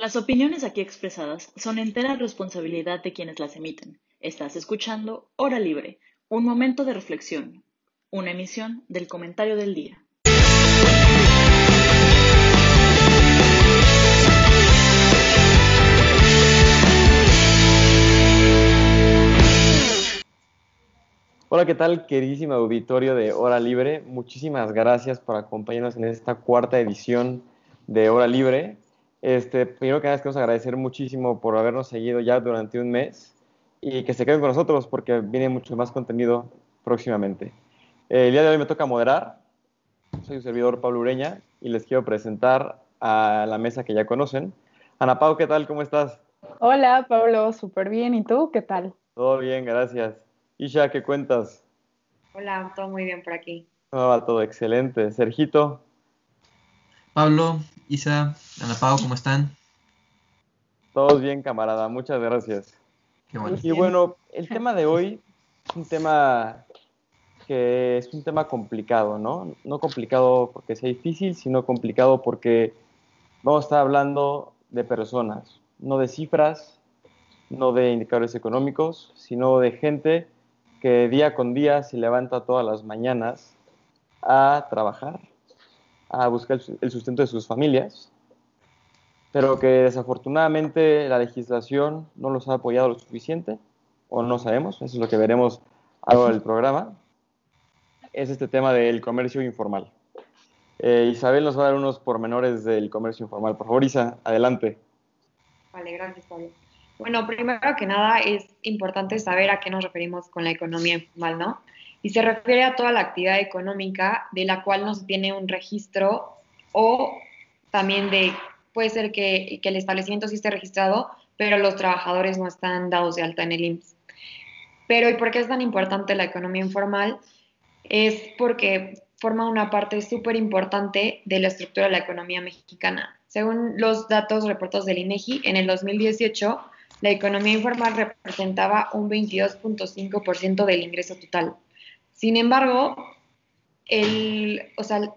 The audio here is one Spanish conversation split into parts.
Las opiniones aquí expresadas son entera responsabilidad de quienes las emiten. Estás escuchando Hora Libre, un momento de reflexión, una emisión del comentario del día. Hola, ¿qué tal, queridísimo auditorio de Hora Libre? Muchísimas gracias por acompañarnos en esta cuarta edición de Hora Libre. Este, primero que nada, queremos agradecer muchísimo por habernos seguido ya durante un mes y que se queden con nosotros porque viene mucho más contenido próximamente. el día de hoy me toca moderar. Soy su servidor Pablo Ureña y les quiero presentar a la mesa que ya conocen. Ana Pau, ¿qué tal? ¿Cómo estás? Hola, Pablo, súper bien. ¿Y tú? ¿Qué tal? Todo bien, gracias. Isha, ¿qué cuentas? Hola, todo muy bien por aquí. va todo excelente. Sergito. Pablo, Isa, Ana Pau, ¿cómo están? Todos bien, camarada, muchas gracias. Y bueno, el tema de hoy es un tema que es un tema complicado, ¿no? No complicado porque sea difícil, sino complicado porque vamos a estar hablando de personas, no de cifras, no de indicadores económicos, sino de gente que día con día se levanta todas las mañanas a trabajar, a buscar el sustento de sus familias, pero que desafortunadamente la legislación no los ha apoyado lo suficiente, o no sabemos, eso es lo que veremos a lo del programa, es este tema del comercio informal. Eh, Isabel nos va a dar unos pormenores del comercio informal. Por favor, Isa, adelante. Vale, gracias, Pablo. Bueno, primero que nada es importante saber a qué nos referimos con la economía informal, ¿no? Y se refiere a toda la actividad económica de la cual no se tiene un registro o también de, puede ser que, el establecimiento sí esté registrado, pero los trabajadores no están dados de alta en el IMSS. Pero ¿y por qué es tan importante la economía informal? Es porque forma una parte súper importante de la estructura de la economía mexicana. Según los datos reportados del INEGI, en el 2018 la economía informal representaba un 22.5% del ingreso total. Sin embargo,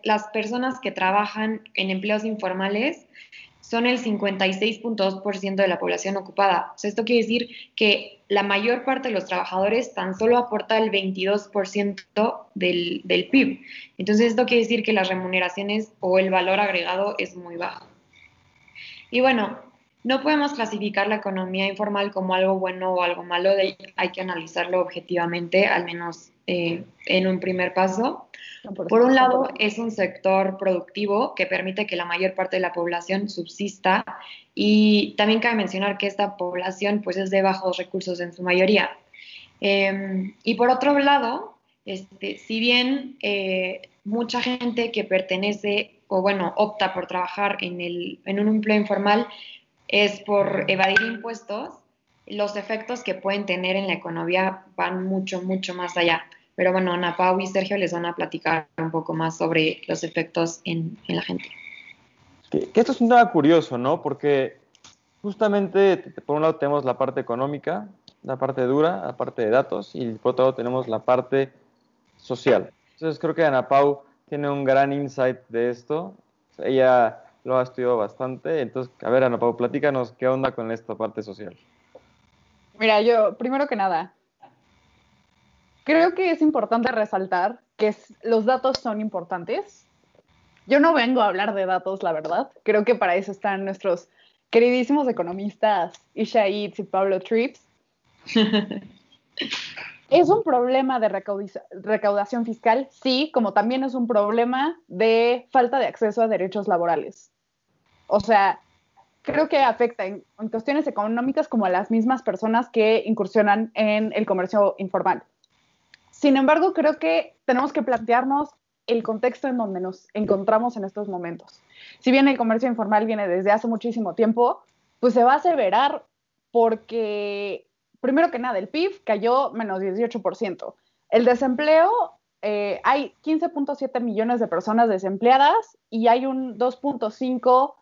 las personas que trabajan en empleos informales son el 56.2% de la población ocupada. esto quiere decir que la mayor parte de los trabajadores tan solo aporta el 22% del, del PIB. Entonces, esto quiere decir que las remuneraciones o el valor agregado es muy bajo. Y bueno, no podemos clasificar la economía informal como algo bueno o algo malo, hay que analizarlo objetivamente, al menos eh, en un primer paso. Por un lado, es un sector productivo que permite que la mayor parte de la población subsista y también cabe mencionar que esta población pues, es de bajos recursos en su mayoría. Em, y por otro lado, este, si bien eh, mucha gente que pertenece o bueno, opta por trabajar en, el, en un empleo informal, es por evadir impuestos, los efectos que pueden tener en la economía van mucho, mucho más allá. Pero bueno, Ana Pau y Sergio les van a platicar un poco más sobre los efectos en, la gente. Que, esto es un tema curioso, ¿no? Porque justamente, por un lado tenemos la parte económica, la parte dura, la parte de datos, y por otro lado tenemos la parte social. Entonces creo que Ana Pau tiene un gran insight de esto. Ella lo ha estudiado bastante. Entonces, a ver, Ana Pau, platícanos qué onda con esta parte social. Mira, yo, primero que nada, creo que es importante resaltar que los datos son importantes. Yo no vengo a hablar de datos, la verdad. Creo que para eso están nuestros queridísimos economistas Isha Eats y Pablo Trips. ¿Es un problema de recaudación fiscal? Sí, como también es un problema de falta de acceso a derechos laborales. O sea, creo que afecta en, cuestiones económicas como a las mismas personas que incursionan en el comercio informal. Sin embargo, creo que tenemos que plantearnos el contexto en donde nos encontramos en estos momentos. Si bien el comercio informal viene desde hace muchísimo tiempo, pues se va a aseverar porque, primero que nada, el PIB cayó menos 18%. El desempleo, eh, hay 15.7 millones de personas desempleadas y hay un 2.5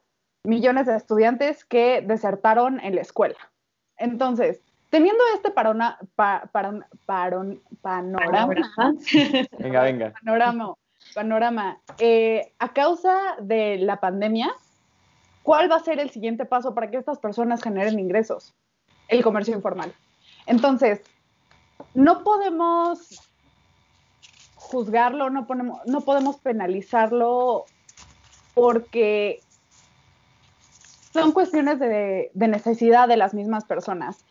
millones de estudiantes que desertaron en la escuela. Entonces, teniendo este parona, panorama, venga, venga. panorama, panorama eh, a causa de la pandemia, ¿cuál va a ser el siguiente paso para que estas personas generen ingresos? El comercio informal. Entonces, no podemos juzgarlo, no, no podemos penalizarlo porque son cuestiones de, necesidad de las mismas personas.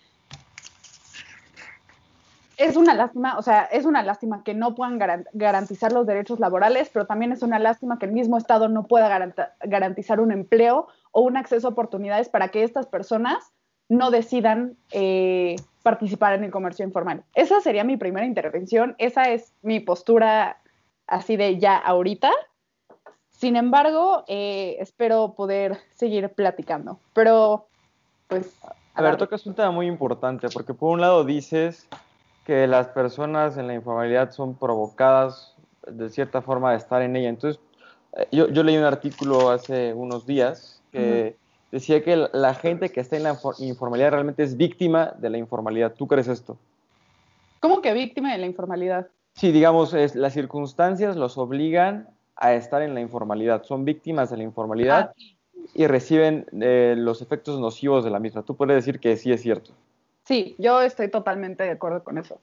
Es una lástima, o sea, es una lástima que no puedan garantizar los derechos laborales, pero también es una lástima que el mismo Estado no pueda garantizar un empleo o un acceso a oportunidades para que estas personas no decidan eh, participar en el comercio informal. Esa sería mi primera intervención, esa es mi postura así de ya ahorita. Sin embargo, eh, espero poder seguir platicando. Pero, pues... A, ver, tocas un tema muy importante, porque por un lado dices que las personas en la informalidad son provocadas de cierta forma de estar en ella. Entonces, eh, yo, yo leí un artículo hace unos días que decía que la gente que está en la informalidad realmente es víctima de la informalidad. ¿Tú crees esto? ¿Cómo que víctima de la informalidad? Sí, digamos, es, las circunstancias los obligan a estar en la informalidad, son víctimas de la informalidad ah, y reciben eh, los efectos nocivos de la misma. Tú puedes decir que sí es cierto. Sí, yo estoy totalmente de acuerdo con eso.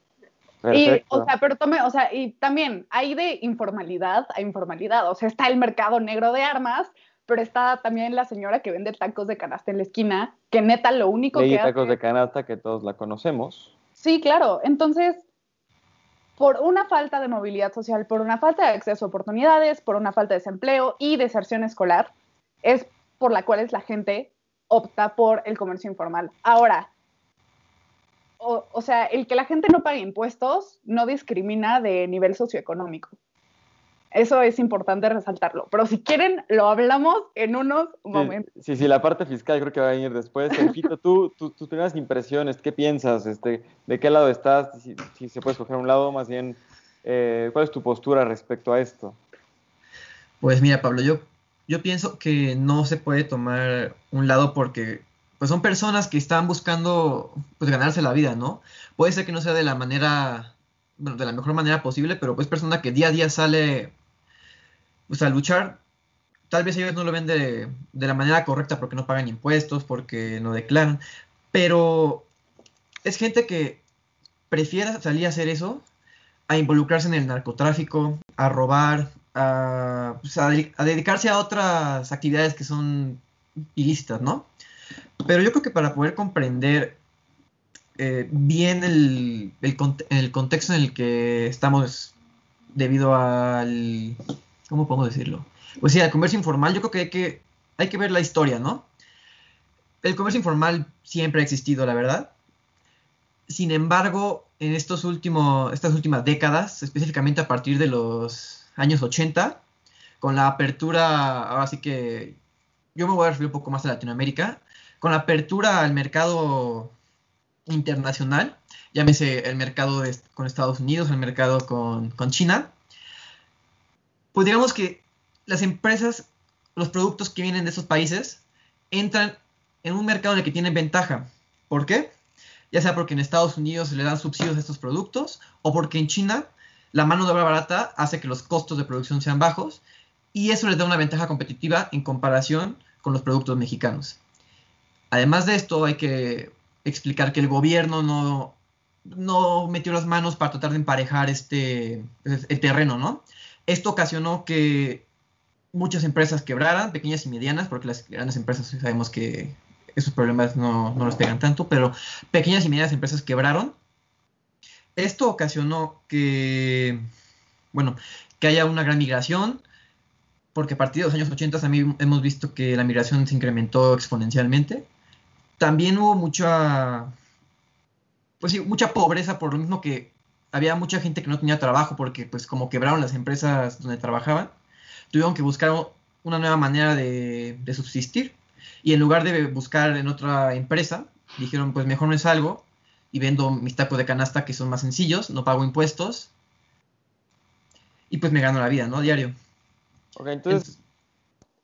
Y, o sea, pero tome, o sea, y también hay de informalidad a informalidad. O sea, está el mercado negro de armas, pero está también la señora que vende tacos de canasta en la esquina, que neta lo único que tacos de canasta que todos la conocemos. Sí, claro. Entonces, por una falta de movilidad social, por una falta de acceso a oportunidades, por una falta de desempleo y deserción escolar, es por la cual la gente opta por el comercio informal. Ahora, o, sea, el que la gente no pague impuestos no discrimina de nivel socioeconómico. Eso es importante resaltarlo. Pero si quieren, lo hablamos en unos momentos. Sí, sí, la parte fiscal creo que va a venir después. Sergito, tú, tus primeras impresiones, ¿qué piensas? Este, ¿De qué lado estás? Si, se puede escoger un lado, más bien, eh, ¿cuál es tu postura respecto a esto? Pues mira, Pablo, yo, yo pienso que no se puede tomar un lado porque pues son personas que están buscando pues ganarse la vida, ¿no? Puede ser que no sea de la manera bueno, de la mejor manera posible, pero pues persona que día a día sale pues, a luchar, tal vez ellos no lo ven de, la manera correcta porque no pagan impuestos, porque no declaran, pero es gente que prefiere salir a hacer eso a involucrarse en el narcotráfico, a robar, a, pues, a, dedicarse a otras actividades que son ilícitas, ¿no? Pero yo creo que para poder comprender eh, bien el, el, contexto en el que estamos debido al... ¿Cómo podemos decirlo? Pues sí, al comercio informal, yo creo que hay que, hay que ver la historia, ¿no? El comercio informal siempre ha existido, la verdad. Sin embargo, en estos últimos, estas últimas décadas, específicamente a partir de los años 80, con la apertura, ahora sí que yo me voy a referir un poco más a Latinoamérica, con la apertura al mercado internacional, llámese el mercado con Estados Unidos, el mercado con, China, pues digamos que las empresas, los productos que vienen de esos países, entran en un mercado en el que tienen ventaja. ¿Por qué? Ya sea porque en Estados Unidos le dan subsidios a estos productos o porque en China la mano de obra barata hace que los costos de producción sean bajos y eso les da una ventaja competitiva en comparación con los productos mexicanos. Además de esto, hay que explicar que el gobierno no, no metió las manos para tratar de emparejar este, el terreno, ¿no? Esto ocasionó que muchas empresas quebraran, pequeñas y medianas, porque las grandes empresas sabemos que esos problemas no, no los pegan tanto, pero pequeñas y medianas empresas quebraron. Esto ocasionó que, bueno, que haya una gran migración, porque a partir de los años 80 también hemos visto que la migración se incrementó exponencialmente también hubo mucha, pues sí, mucha pobreza por lo mismo que había mucha gente que no tenía trabajo porque pues como quebraron las empresas donde trabajaban, tuvieron que buscar una nueva manera de, subsistir. Y en lugar de buscar en otra empresa, dijeron pues mejor me salgo y vendo mis tacos de canasta que son más sencillos, no pago impuestos y pues me gano la vida, ¿no? Diario. Ok, entonces,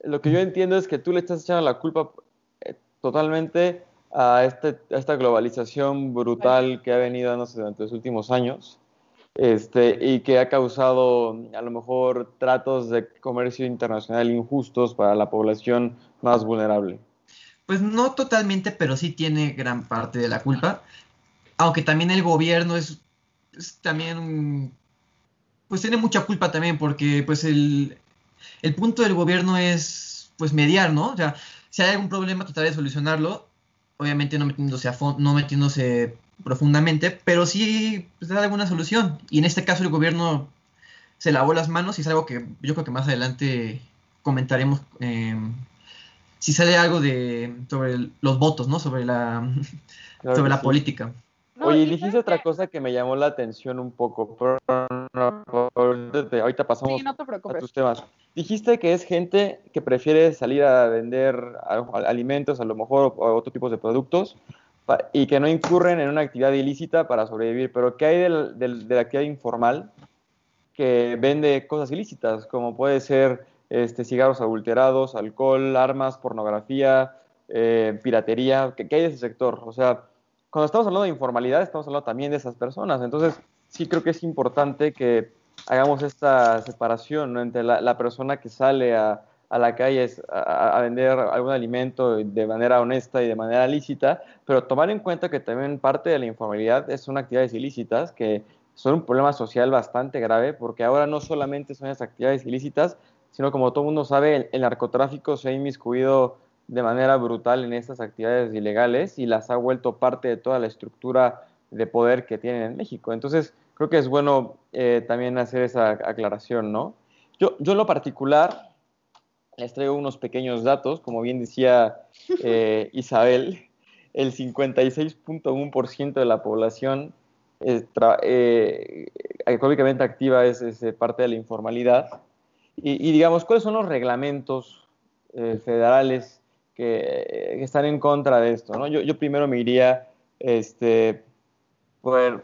lo que yo entiendo es que tú le estás echando la culpa totalmente a, este, esta globalización brutal que ha venido dándose durante los últimos años este, y que ha causado a lo mejor tratos de comercio internacional injustos para la población más vulnerable. Pues no totalmente, pero sí tiene gran parte de la culpa, aunque también el gobierno es, también, pues tiene mucha culpa también, porque pues el, el punto del gobierno es pues mediar, ¿no? O sea, si hay algún problema, tratar de solucionarlo, obviamente no metiéndose, a no metiéndose profundamente, pero sí pues, dar alguna solución. Y en este caso el gobierno se lavó las manos y es algo que yo creo que más adelante comentaremos em, si sale algo de sobre los votos, ¿no? Sobre la sobre la política. Oye, dijiste otra cosa que me llamó la atención un poco. Pero, ahorita pasamos a tus temas. Dijiste que es gente que prefiere salir a vender alimentos, a lo mejor, o otro tipo de productos, y que no incurren en una actividad ilícita para sobrevivir. Pero ¿qué hay de la actividad informal que vende cosas ilícitas, como puede ser este, cigarros adulterados, alcohol, armas, pornografía, eh, piratería? ¿Qué, hay de ese sector? O sea, cuando estamos hablando de informalidad, estamos hablando también de esas personas. Entonces, sí creo que es importante que hagamos esta separación entre la persona que sale a a la calle a, a, vender algún alimento de manera honesta y de manera lícita, pero tomar en cuenta que también parte de la informalidad son actividades ilícitas que son un problema social bastante grave porque ahora no solamente son esas actividades ilícitas, sino como todo mundo sabe, el, narcotráfico se ha inmiscuido de manera brutal en estas actividades ilegales y las ha vuelto parte de toda la estructura de poder que tienen en México. Entonces, creo que es bueno eh, también hacer esa aclaración, ¿no? Yo, yo en lo particular, les traigo unos pequeños datos, como bien decía eh, Isabel, el 56.1% de la población eh, económicamente activa es, parte de la informalidad. Y, digamos, ¿cuáles son los reglamentos eh, federales que, están en contra de esto? ¿no? Yo, primero me iría este, por,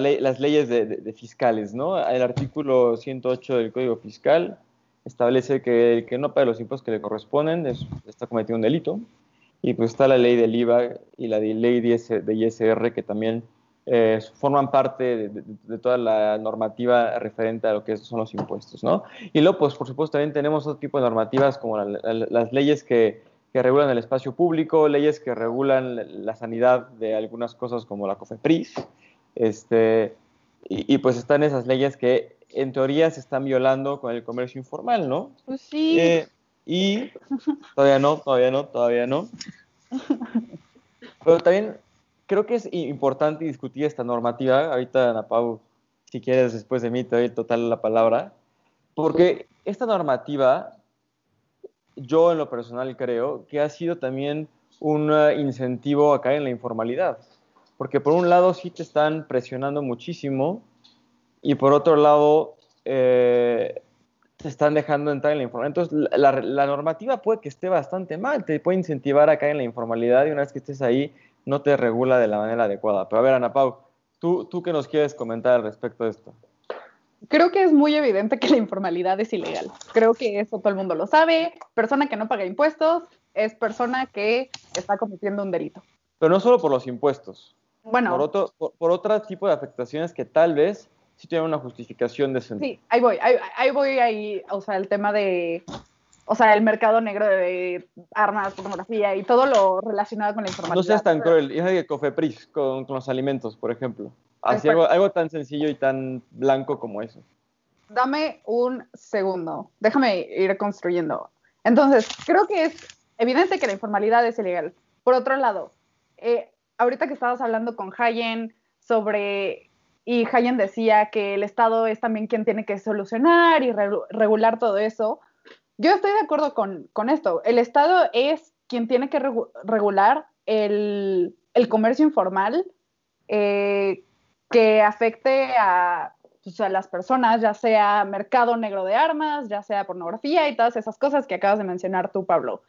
las leyes de, de, fiscales, ¿no? El artículo 108 del Código Fiscal establece que el que no pague los impuestos que le corresponden está cometiendo un delito. Y pues está la ley del IVA y la ley de ISR que también eh, forman parte de, toda la normativa referente a lo que son los impuestos, ¿no? Y luego, pues por supuesto, también tenemos otro tipo de normativas como las leyes que, que, regulan el espacio público, leyes que regulan la sanidad de algunas cosas como la COFEPRIS, este, y pues están esas leyes que en teoría se están violando con el comercio informal, ¿no? Pues sí. Eh, y todavía no, todavía no, todavía no. Pero también creo que es importante discutir esta normativa. Ahorita, Ana Pau, si quieres, después de mí te doy total la palabra. Porque esta normativa, yo en lo personal creo que ha sido también un incentivo a caer en la informalidad. Porque por un lado sí te están presionando muchísimo y por otro lado eh, te están dejando entrar en la informalidad. Entonces, la, normativa puede que esté bastante mal, te puede incentivar a caer en la informalidad y una vez que estés ahí no te regula de la manera adecuada. Pero a ver, Ana Pau, ¿tú, tú qué nos quieres comentar al respecto de esto? Creo que es muy evidente que la informalidad es ilegal. Creo que eso todo el mundo lo sabe. Persona que no paga impuestos es persona que está cometiendo un delito. Pero no solo por los impuestos. Bueno. Por otro, por otro tipo de afectaciones que tal vez sí tiene una justificación decente. Sí, ahí voy, ahí, voy ahí, o sea, el tema de, o sea, el mercado negro de armas, pornografía y todo lo relacionado con la información. No seas tan cruel, hija de Cofepris con, con, los alimentos, por ejemplo. Así algo, algo tan sencillo y tan blanco como eso. Dame un segundo, déjame ir construyendo. Entonces, creo que es evidente que la informalidad es ilegal. Por otro lado, eh, ahorita que estabas hablando con Hayen sobre y Hayen decía que el Estado es también quien tiene que solucionar y regular todo eso. Yo estoy de acuerdo con, esto. El Estado es quien tiene que regular el, comercio informal eh, que afecte pues, a, las personas, ya sea mercado negro de armas, ya sea pornografía y todas esas cosas que acabas de mencionar tú, Pablo.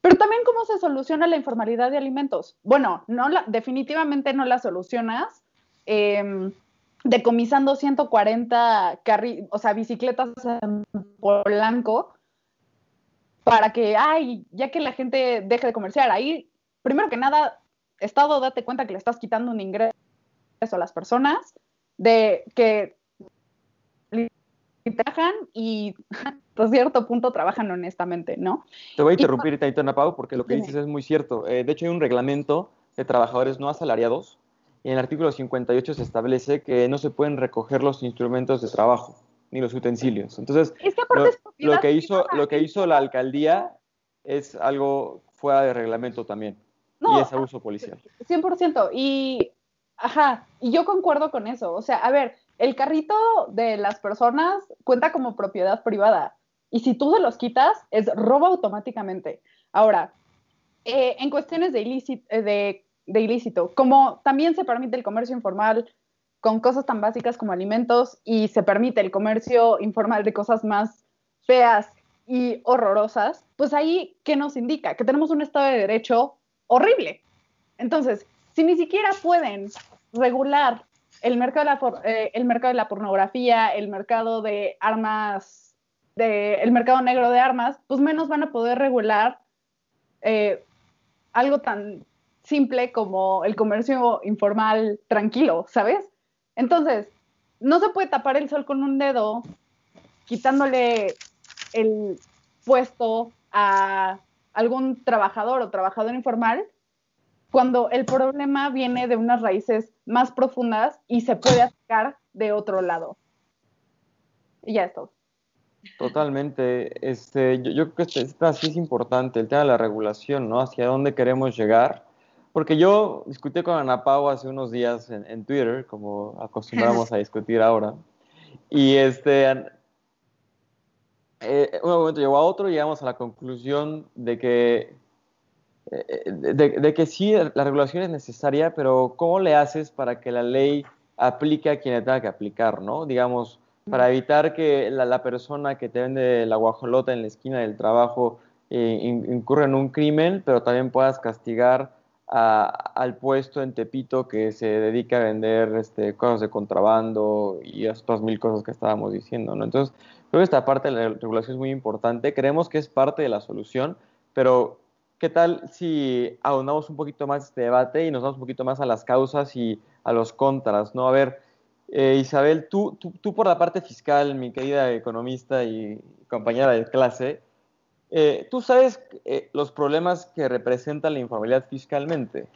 Pero también cómo se soluciona la informalidad de alimentos. Bueno, no definitivamente no la solucionas. Em, decomisando 140 o sea, bicicletas en Polanco para que, ay, ya que la gente deje de comerciar. Ahí, primero que nada, Estado, date cuenta que le estás quitando un ingreso a las personas. de que trabajan y hasta cierto punto trabajan honestamente, ¿no? Te voy a interrumpir, Taito Ana Pau, porque lo que dices es muy cierto. Eh, de hecho, hay un reglamento de trabajadores no asalariados y en el artículo 58 se establece que no se pueden recoger los instrumentos de trabajo ni los utensilios. Entonces, lo, que hizo, lo que hizo la alcaldía es algo fuera de reglamento también. y es abuso policial. 100%. Y, ajá, y yo concuerdo con eso. O sea, a ver, el carrito de las personas cuenta como propiedad privada. Y si tú se los quitas, es robo automáticamente. Ahora, eh, en cuestiones de ilícito, eh, de de ilícito, como también se permite el comercio informal con cosas tan básicas como alimentos y se permite el comercio informal de cosas más feas y horrorosas, pues ahí, ¿qué nos indica? Que tenemos un Estado de Derecho horrible. Entonces, si ni siquiera pueden regular el mercado de la, eh, el mercado de la pornografía, el mercado de armas, el mercado negro de armas, pues menos van a poder regular eh, algo tan simple como el comercio informal tranquilo, ¿sabes? Entonces, no se puede tapar el sol con un dedo quitándole el puesto a algún trabajador o trabajador informal cuando el problema viene de unas raíces más profundas y se puede atacar de otro lado. Y ya es todo. Totalmente. Este, yo, yo creo que esto así es importante, el tema de la regulación, ¿no? Hacia dónde queremos llegar porque yo discutí con Ana Pau hace unos días en, Twitter, como acostumbramos a discutir ahora. Y este, eh, un momento llegó a otro y llegamos a la conclusión de que, eh, de, que sí, la regulación es necesaria, pero ¿cómo le haces para que la ley aplique a quien le tenga que aplicar, ¿no? Digamos, para evitar que la, persona que te vende la guajolota en la esquina del trabajo eh, incurra en un crimen, pero también puedas castigar al puesto en Tepito que se dedica a vender este, cosas de contrabando y estas mil cosas que estábamos diciendo, ¿no? Entonces, creo que esta parte de la regulación es muy importante. Creemos que es parte de la solución, pero ¿qué tal si ahondamos un poquito más este debate y nos vamos un poquito más a las causas y a los contras, ¿no? A ver, eh, Isabel, tú, tú por la parte fiscal, mi querida economista y compañera de clase, eh, Tú sabes eh, los problemas que representa la informalidad fiscalmente.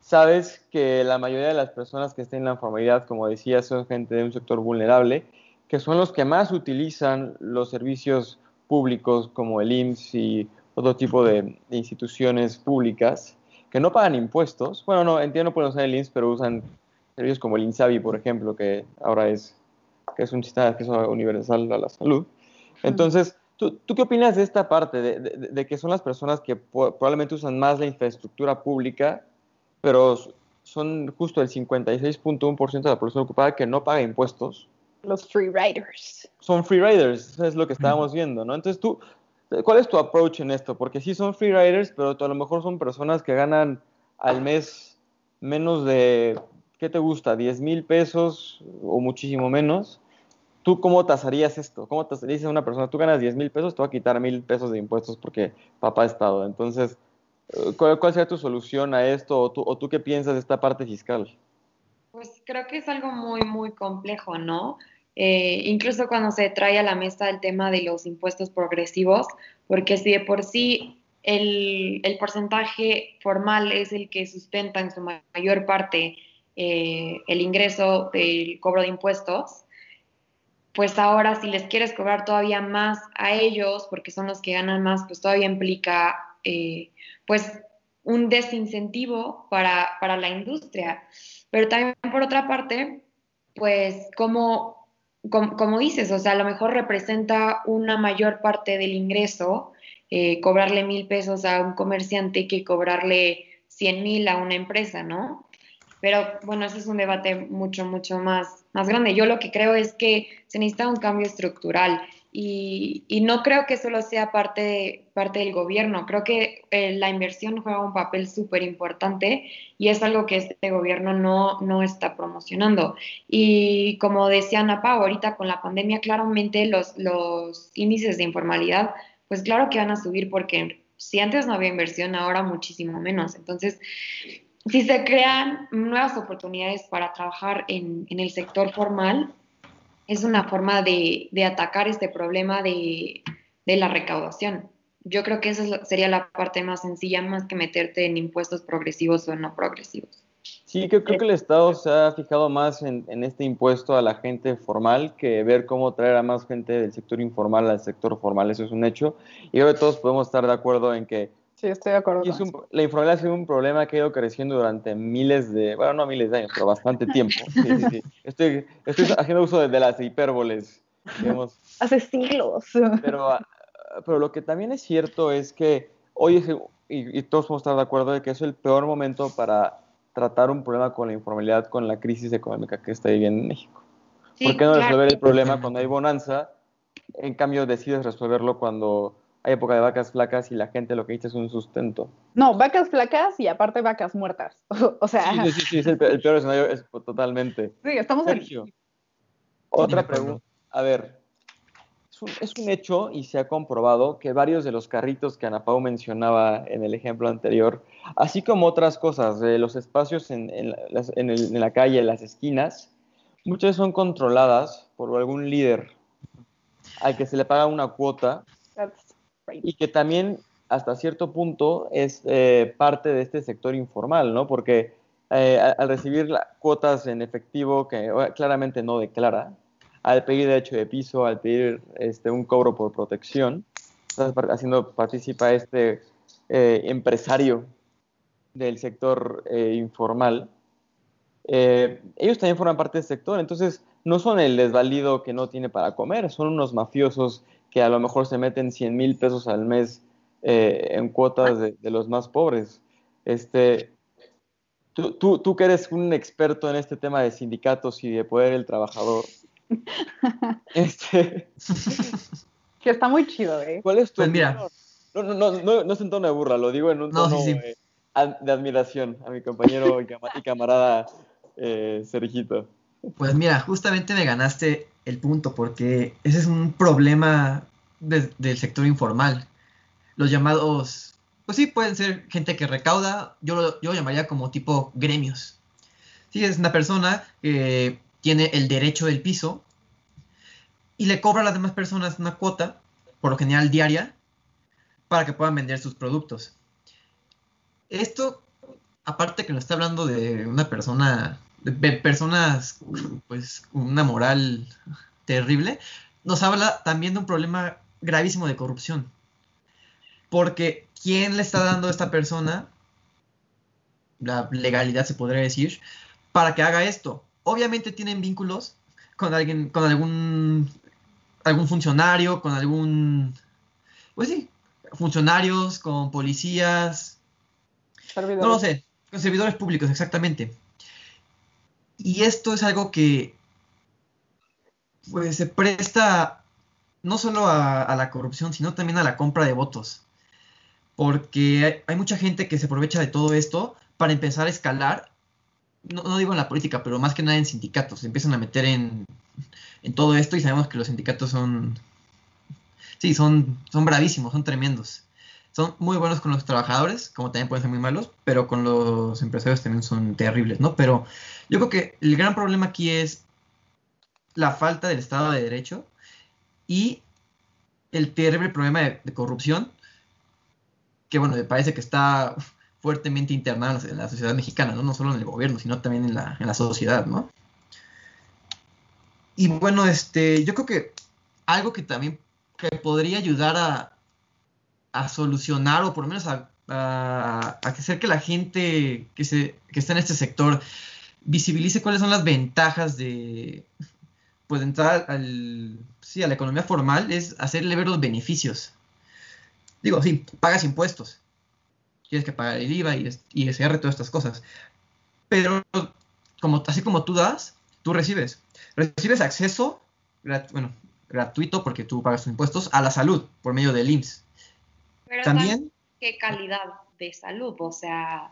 Sabes que la mayoría de las personas que están en la informalidad, como decía, son gente de un sector vulnerable, que son los que más utilizan los servicios públicos como el IMSS y otro tipo de, instituciones públicas, que no pagan impuestos. Bueno, no, entiendo no pueden usar el IMSS, pero usan servicios como el INSABI, por ejemplo, que ahora es, que es un sistema de acceso universal a la salud. Entonces, ¿Tú, qué opinas de esta parte, de, que son las personas que probablemente usan más la infraestructura pública, pero son justo el 56.1% de la población ocupada que no paga impuestos? Los free riders. Son free riders, eso es lo que estábamos viendo, ¿no? Entonces tú, ¿cuál es tu approach en esto? Porque sí son free riders, pero a lo mejor son personas que ganan al mes menos de, ¿qué te gusta? ¿10 mil pesos o muchísimo menos? ¿Tú cómo tasarías esto? ¿Cómo tasarías a una persona? Tú ganas 10 mil pesos, te va a quitar mil pesos de impuestos porque papá ha estado. Entonces, eh, ¿cuál, sería tu solución a esto o tú, o tú qué piensas de esta parte fiscal? Pues creo que es algo muy, muy complejo, ¿no? Eh, incluso cuando se trae a la mesa el tema de los impuestos progresivos, porque si de por sí el, el porcentaje formal es el que sustenta en su mayor parte eh, el ingreso del cobro de impuestos, pues ahora si les quieres cobrar todavía más a ellos, porque son los que ganan más, pues todavía implica eh, pues un desincentivo para, para, la industria. Pero también por otra parte, pues como, como, dices, o sea, a lo mejor representa una mayor parte del ingreso eh, cobrarle mil pesos a un comerciante que cobrarle cien mil a una empresa, ¿no? Pero bueno, ese es un debate mucho, mucho más, más grande. Yo lo que creo es que se necesita un cambio estructural y, y no creo que solo sea parte, parte del gobierno. Creo que eh, la inversión juega un papel súper importante y es algo que este gobierno no, no está promocionando. Y como decía Ana Pau, ahorita con la pandemia claramente los, los índices de informalidad, pues claro que van a subir porque si antes no había inversión, ahora muchísimo menos. Entonces, si se crean nuevas oportunidades para trabajar en, el sector formal, es una forma de, atacar este problema de, la recaudación. Yo creo que esa sería la parte más sencilla, más que meterte en impuestos progresivos o no progresivos. Sí, creo, creo que el Estado se ha fijado más en, en, este impuesto a la gente formal que ver cómo traer a más gente del sector informal al sector formal. Eso es un hecho. Y creo que todos podemos estar de acuerdo en que Sí, estoy de acuerdo. la informalidad ha sido un problema que ha ido creciendo durante miles de, bueno, no miles de años, pero bastante tiempo. Estoy, estoy, haciendo uso de, las hipérboles. Hace siglos. Pero, ah, pero lo que también es cierto es que hoy, es, y, todos podemos estar de acuerdo, de que es el peor momento para tratar un problema con la informalidad, con la crisis económica que está viviendo en México. ¿Por qué no resolver el problema cuando hay bonanza? En cambio, decides resolverlo cuando hay época de vacas flacas y la gente lo que dice es un sustento. No, vacas flacas y aparte vacas muertas. o sea. Sí, sí, sí, es el, peor escenario, es totalmente. Sí, estamos Sergio, Otra pregunta. A ver, es un, hecho y se ha comprobado que varios de los carritos que Ana Pau mencionaba en el ejemplo anterior, así como otras cosas, de los espacios en, en, en la calle, en las esquinas, muchas son controladas por algún líder al que se le paga una cuota y que también hasta cierto punto es eh, parte de este sector informal, ¿no? Porque eh, al recibir cuotas en efectivo que claramente no declara, al pedir derecho de piso, al pedir este, un cobro por protección, estás haciendo participa este eh, empresario del sector informal. ellos también forman parte del sector, entonces no son el desvalido que no tiene para comer, son unos mafiosos que a lo mejor se meten 100 mil pesos al mes eh, en cuotas de, los más pobres. Este, tú, tú, tú, que eres un experto en este tema de sindicatos y de poder del trabajador, este, que está muy chido, ¿eh? ¿Cuál es tu pues mira. No, no, no, no, no es en tono de burla, lo digo en un tono de admiración a mi compañero y camarada eh, Sergito. Pues mira, justamente me ganaste el punto, porque ese es un problema del sector informal. Los llamados, pues sí, pueden ser gente que recauda, yo lo, yo llamaría como tipo gremios. Sí, es una persona que tiene el derecho del piso y le cobra a las demás personas una cuota, por lo general diaria, para que puedan vender sus productos. Esto, aparte que nos está hablando de una persona de personas pues con una moral terrible, nos habla también de un problema gravísimo de corrupción. Porque ¿quién le está dando a esta persona la legalidad, se podría decir, para que haga esto? Obviamente tienen vínculos con alguien, con algún algún funcionario, con algún pues sí, funcionarios, con policías. No lo sé, con servidores públicos, exactamente. Y esto es algo que pues, se presta no solo a, la corrupción, sino también a la compra de votos. Porque hay, mucha gente que se aprovecha de todo esto para empezar a escalar, no, digo en la política, pero más que nada en sindicatos. Se empiezan a meter en, en todo esto y sabemos que los sindicatos son, sí, son, son bravísimos, son tremendos. Son muy buenos con los trabajadores, como también pueden ser muy malos, pero con los empresarios también son terribles, ¿no? Pero yo creo que el gran problema aquí es la falta del Estado de Derecho y el terrible problema de, corrupción, que bueno, me parece que está fuertemente internado en la, sociedad mexicana, ¿no? No solo en el gobierno, sino también en la, en la sociedad, ¿no? Y bueno, este, yo creo que algo que también que podría ayudar a, a solucionar o por lo menos a, hacer que la gente que, está en este sector visibilice cuáles son las ventajas de pues entrar al, sí, a la economía formal es hacerle ver los beneficios. Digo, sí, pagas impuestos. Tienes que pagar el IVA y, y SR, todas estas cosas. Pero como, así como tú das, tú recibes. Recibes acceso, bueno, gratuito porque tú pagas tus impuestos, a la salud por medio del IMSS. Pero también... ¿Qué calidad de salud? O sea,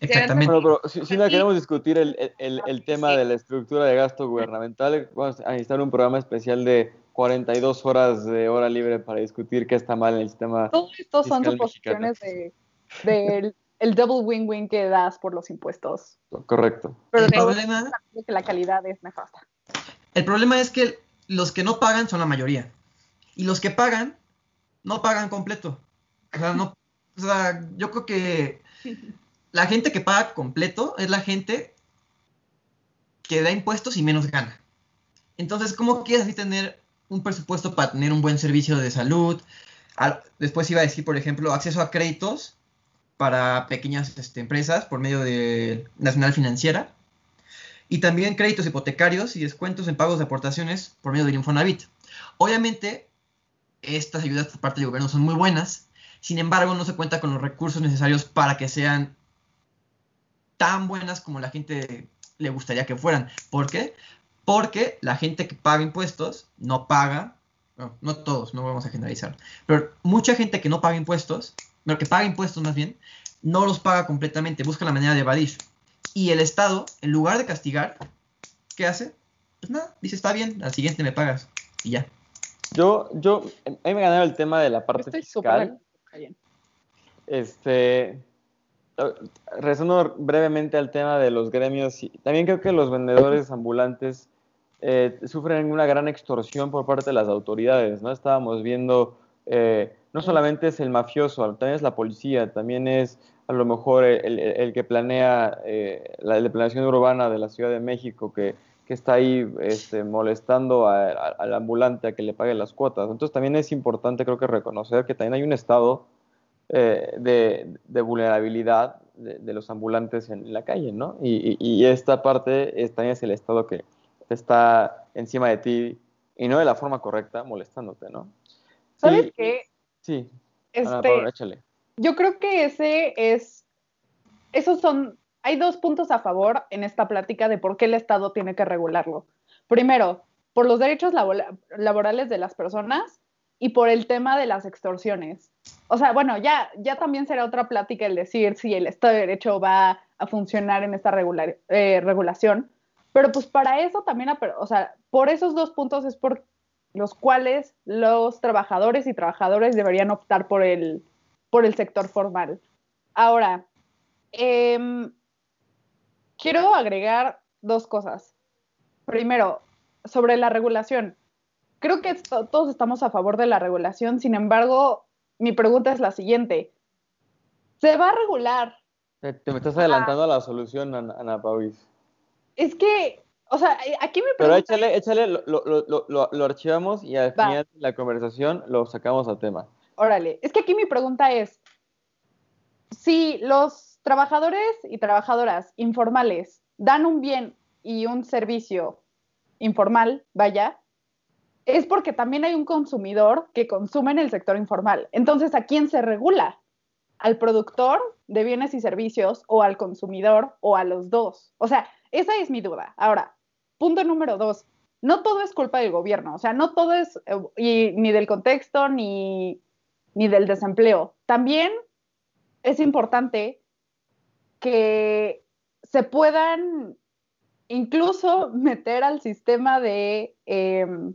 Exactamente. pero si, no queremos discutir el, el, el tema de la estructura de gasto gubernamental, vamos a necesitar un programa especial de 42 horas de hora libre para discutir qué está mal en el sistema. Todos estos son suposiciones de, el double win-win que das por los impuestos. Correcto. Pero El todo problema- que la calidad es nefasta. El problema es que los que no pagan son la mayoría. Y los que pagan, no pagan completo. O sea, no, o sea, yo creo que la gente que paga completo es la gente que da impuestos y menos gana. Entonces, ¿cómo quieres tener un presupuesto para tener un buen servicio de salud? Al- después iba a decir, por ejemplo, acceso a créditos para pequeñas este, empresas por medio de Nacional Financiera. Y también créditos hipotecarios y descuentos en pagos de aportaciones por medio del Infonavit. Obviamente, estas ayudas por parte del gobierno son muy buenas, sin embargo, no se cuenta con los recursos necesarios para que sean tan buenas como la gente le gustaría que fueran. ¿Por qué? Porque la gente que paga impuestos no paga, no, no todos, no vamos a generalizar, pero mucha gente que no paga impuestos, pero que paga impuestos más bien, no los paga completamente, busca la manera de evadir. Y el Estado, en lugar de castigar, ¿qué hace? Pues nada, dice, está bien, al siguiente me pagas. Y ya. Yo, yo, a mí me ganaron el tema de la parte fiscal. Bien. Este, regresando brevemente al tema de los gremios, también creo que los vendedores ambulantes eh, sufren una gran extorsión por parte de las autoridades, ¿no? Estábamos viendo, eh, no solamente es el mafioso, también es la policía, también es a lo mejor el que planea eh, la, la planeación urbana de la Ciudad de México, que, que está ahí este, molestando a- a- al ambulante a que le pague las cuotas. Entonces también es importante creo que reconocer que también hay un estado eh, de, de vulnerabilidad de, de los ambulantes en la calle, ¿no? Y, y- y esta parte es, también es el Estado que está encima de ti y no de la forma correcta, molestándote, ¿no? ¿Sabes Sí, qué? Sí, Ana Este, échale. yo creo que ese es, esos son, hay dos puntos a favor en esta plática de por qué el Estado tiene que regularlo. Primero, por los derechos labora- laborales de las personas y por el tema de las extorsiones. O sea, bueno, ya, ya también será otra plática el decir si el Estado de Derecho va a funcionar en esta regular- eh, regulación, pero pues para eso también, o sea, por esos dos puntos es por los cuales los trabajadores y trabajadoras deberían optar por el, por el sector formal. Ahora, em, quiero agregar dos cosas. Primero, sobre la regulación. Creo que esto- todos estamos a favor de la regulación, sin embargo, mi pregunta es la siguiente. ¿Se va a regular? Te, te me estás adelantando a la solución, Ana, Ana Pauis. Es que, o sea, aquí me Pero pregunta... échale, échale, lo, lo, lo, lo, lo archivamos y al Va. final de la conversación lo sacamos a tema. Órale, es que aquí mi pregunta es, si los trabajadores y trabajadoras informales dan un bien y un servicio informal, vaya, es porque también hay un consumidor que consume en el sector informal. Entonces, ¿a quién se regula? ¿Al productor de bienes y servicios o al consumidor o a los dos? O sea, esa es mi duda. Ahora, punto número dos. No todo es culpa del gobierno, o sea, no todo es, eh, ni del contexto, ni, ni del desempleo. También es importante que se puedan incluso meter al sistema de, em,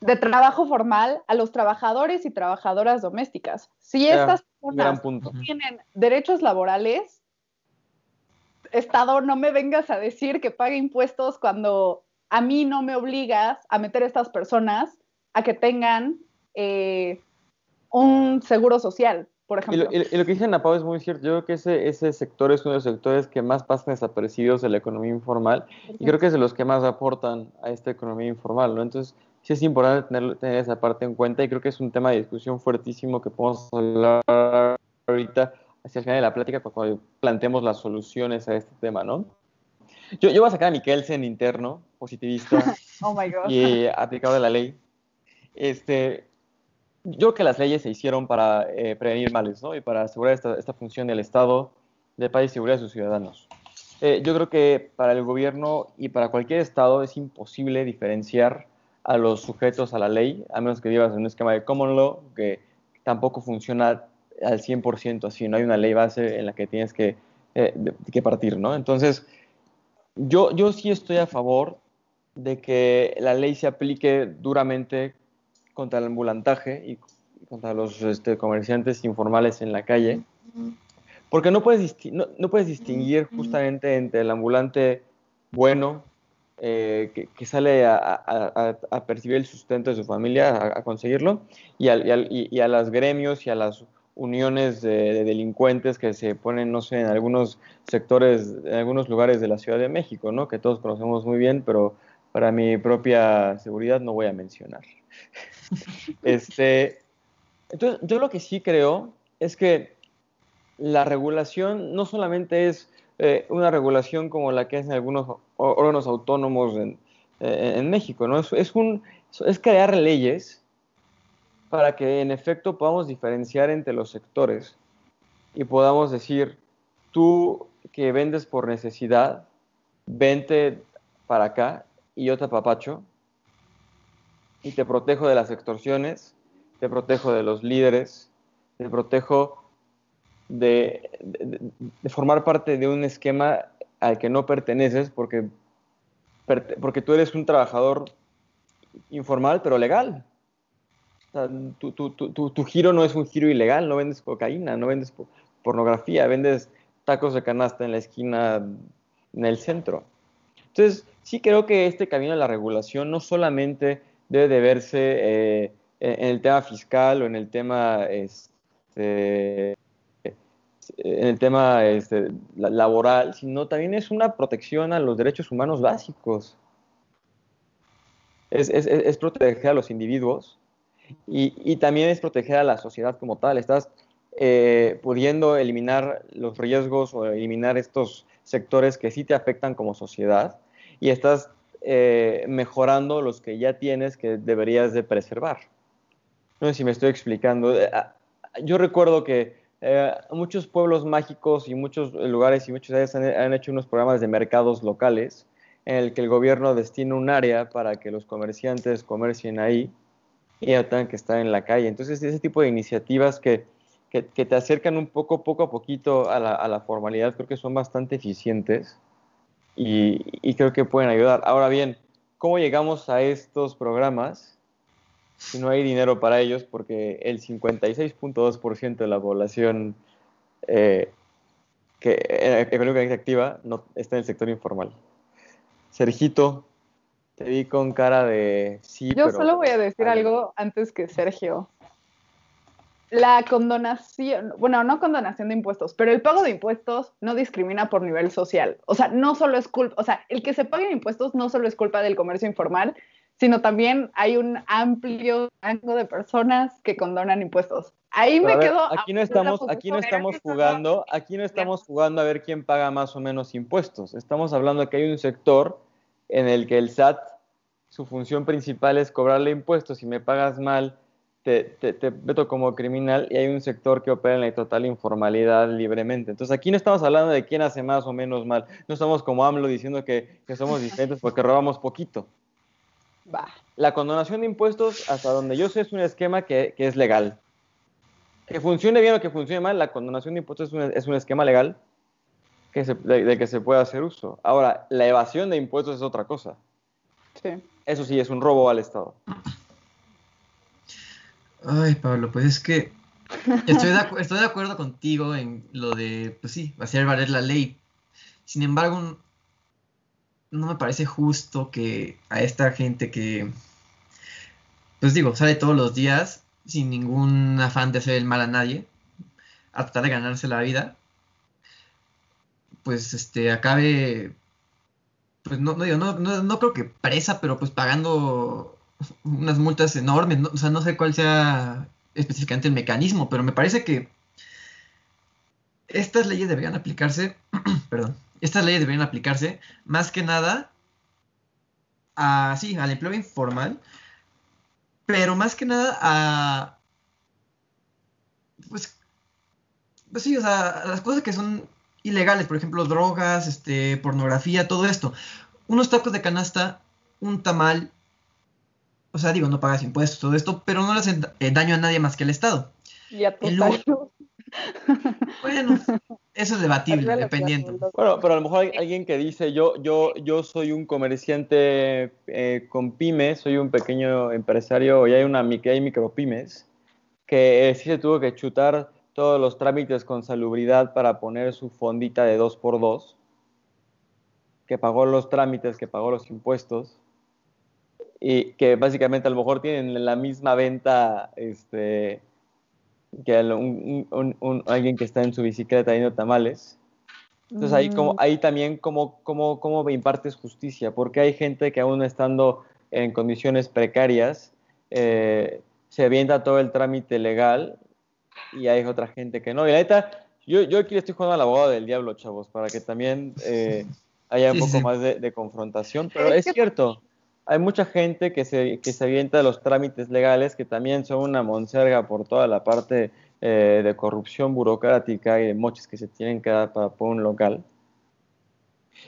de trabajo formal a los trabajadores y trabajadoras domésticas. Si estas personas tienen derechos laborales, Estado, no me vengas a decir que pague impuestos cuando a mí no me obligas a meter a estas personas a que tengan eh, un seguro social, por Y ejemplo. lo, y- lo que dice Ana Pau es muy cierto. Yo creo que ese, ese sector es uno de los sectores que más pasan desapercibidos de la economía informal y creo que es de los que más aportan a esta economía informal, ¿no? Entonces, sí es importante tener, tener esa parte en cuenta y creo que es un tema de discusión fuertísimo que podemos hablar ahorita hacia el final de la plática cuando planteemos las soluciones a este tema, ¿no? Yo, yo voy a sacar a mi Kelsen interno, positivista Oh my God. y aplicado de la ley. Este, yo creo que las leyes se hicieron para eh, prevenir males, ¿no? Y para asegurar esta, función del Estado, de paz y seguridad de sus ciudadanos. Eh, yo creo que para el gobierno y para cualquier Estado es imposible diferenciar a los sujetos a la ley, a menos que vivas en un esquema de common law que tampoco funciona al 100% así, no hay una ley base en la que tienes que, eh, que partir, ¿no? Entonces, yo, yo sí estoy a favor de que la ley se aplique duramente contra el ambulantaje y contra los este, comerciantes informales en la calle, Porque no puedes, no, no puedes distinguir justamente entre el ambulante bueno, eh, que, sale a, percibir el sustento de su familia, a, conseguirlo, y, y, a las gremios y a las uniones de, delincuentes que se ponen, no sé, en algunos sectores, en algunos lugares de la Ciudad de México, ¿no? Que todos conocemos muy bien, pero para mi propia seguridad no voy a mencionar. Este, entonces, yo lo que sí creo es que la regulación no solamente es eh, una regulación como la que hacen algunos órganos autónomos en, eh, México, ¿no? Es, es crear leyes para que en efecto podamos diferenciar entre los sectores y podamos decir, tú que vendes por necesidad, vente para acá y yo te apapacho y te protejo de las extorsiones, te protejo de los líderes, te protejo de, formar parte de un esquema al que no perteneces porque, porque tú eres un trabajador informal pero legal. tu, giro no es un giro ilegal, no vendes cocaína, no vendes pornografía, vendes tacos de canasta en la esquina, en el centro. Entonces, sí creo que este camino de la regulación no solamente debe de verse eh, en el tema fiscal o en el tema este, en el tema este, laboral, sino también es una protección a los derechos humanos básicos. Es, proteger a los individuos y, también es proteger a la sociedad como tal. Estás eh, pudiendo eliminar los riesgos o eliminar estos sectores que sí te afectan como sociedad y estás eh, mejorando los que ya tienes que deberías de preservar. No sé si me estoy explicando. Eh, ah, yo recuerdo que eh, muchos pueblos mágicos y muchos lugares y muchas áreas han, hecho unos programas de mercados locales en el que el gobierno destina un área para que los comerciantes comercien ahí y no tengan que estar en la calle. Entonces, ese tipo de iniciativas que, que, te acercan un poco, poco a poquito a la, a la, formalidad, creo que son bastante eficientes y, y creo que pueden ayudar. Ahora bien, ¿cómo llegamos a estos programas? si no hay dinero para ellos, porque el 56.2% de la población eh, que, eh, económicamente activa no, está en el sector informal. Sergito, te vi con cara de sí. Yo solo voy a decir algo antes que Sergio. La condonación, bueno, no condonación de impuestos, pero el pago de impuestos no discrimina por nivel social. O sea, no solo es culpa, o sea, el que se paguen impuestos no solo es culpa del comercio informal, sino también hay un amplio rango de personas que condonan impuestos. Ahí me quedo. Aquí no estamos, aquí no estamos jugando, aquí no estamos jugando a ver quién paga más o menos impuestos. Estamos hablando de que hay un sector en el que el SAT, su función principal es cobrarle impuestos. Si me pagas mal, te, te, meto como criminal y hay un sector que opera en la total informalidad libremente. Entonces aquí no estamos hablando de quién hace más o menos mal. No estamos como AMLO diciendo que, que somos diferentes porque robamos poquito. La condonación de impuestos, hasta donde yo sé, es un esquema que, es legal. Que funcione bien o que funcione mal, la condonación de impuestos es un, esquema legal que de, que se puede hacer uso. Ahora, la evasión de impuestos es otra cosa. Eso sí, es un robo al Estado. Ay, Pablo, pues es que estoy de, estoy de acuerdo contigo en lo de, pues sí, hacer valer la ley. Sin embargo, no me parece justo que a esta gente que, pues digo, sale todos los días sin ningún afán de hacer el mal a nadie, a tratar de ganarse la vida, pues este acabe, pues no, no digo, no, no, creo que presa, pero pues pagando unas multas enormes, o sea, no sé cuál sea específicamente el mecanismo, pero me parece que estas leyes deberían aplicarse, perdón, estas leyes deberían aplicarse más que nada a, sí, al empleo informal, pero más que nada a, pues, pues sí, o sea, a las cosas que son ilegales, por ejemplo, drogas, este, pornografía, todo esto. Unos tacos de canasta, un tamal, o sea, digo, no pagas impuestos, todo esto, pero no le hacen eh, daño a nadie más que al Estado. Y a tu Bueno, eso es debatible, dependiendo. Bueno, pero a lo mejor hay alguien que dice, yo, yo, yo soy un comerciante eh, con pymes, soy un pequeño empresario, y hay una hay micropymes, que eh, sí se tuvo que chutar todos los trámites con salubridad para poner su fondita de 2x2, que pagó los trámites, que pagó los impuestos, y que básicamente a lo mejor tienen la misma venta este, que alguien que está en su bicicleta yendo tamales. Entonces ahí, como, mm. ahí también cómo, cómo, cómo impartes justicia, porque hay gente que aún estando en condiciones precarias eh, se avienta todo el trámite legal y hay otra gente que no. Y la neta, yo, yo aquí estoy jugando al abogado del diablo, chavos, para que también eh, haya un poco más de, confrontación, pero es, cierto, hay mucha gente que se, que se avienta los trámites legales que también son una monserga por toda la parte eh, de corrupción burocrática y de moches que se tienen que dar para un local.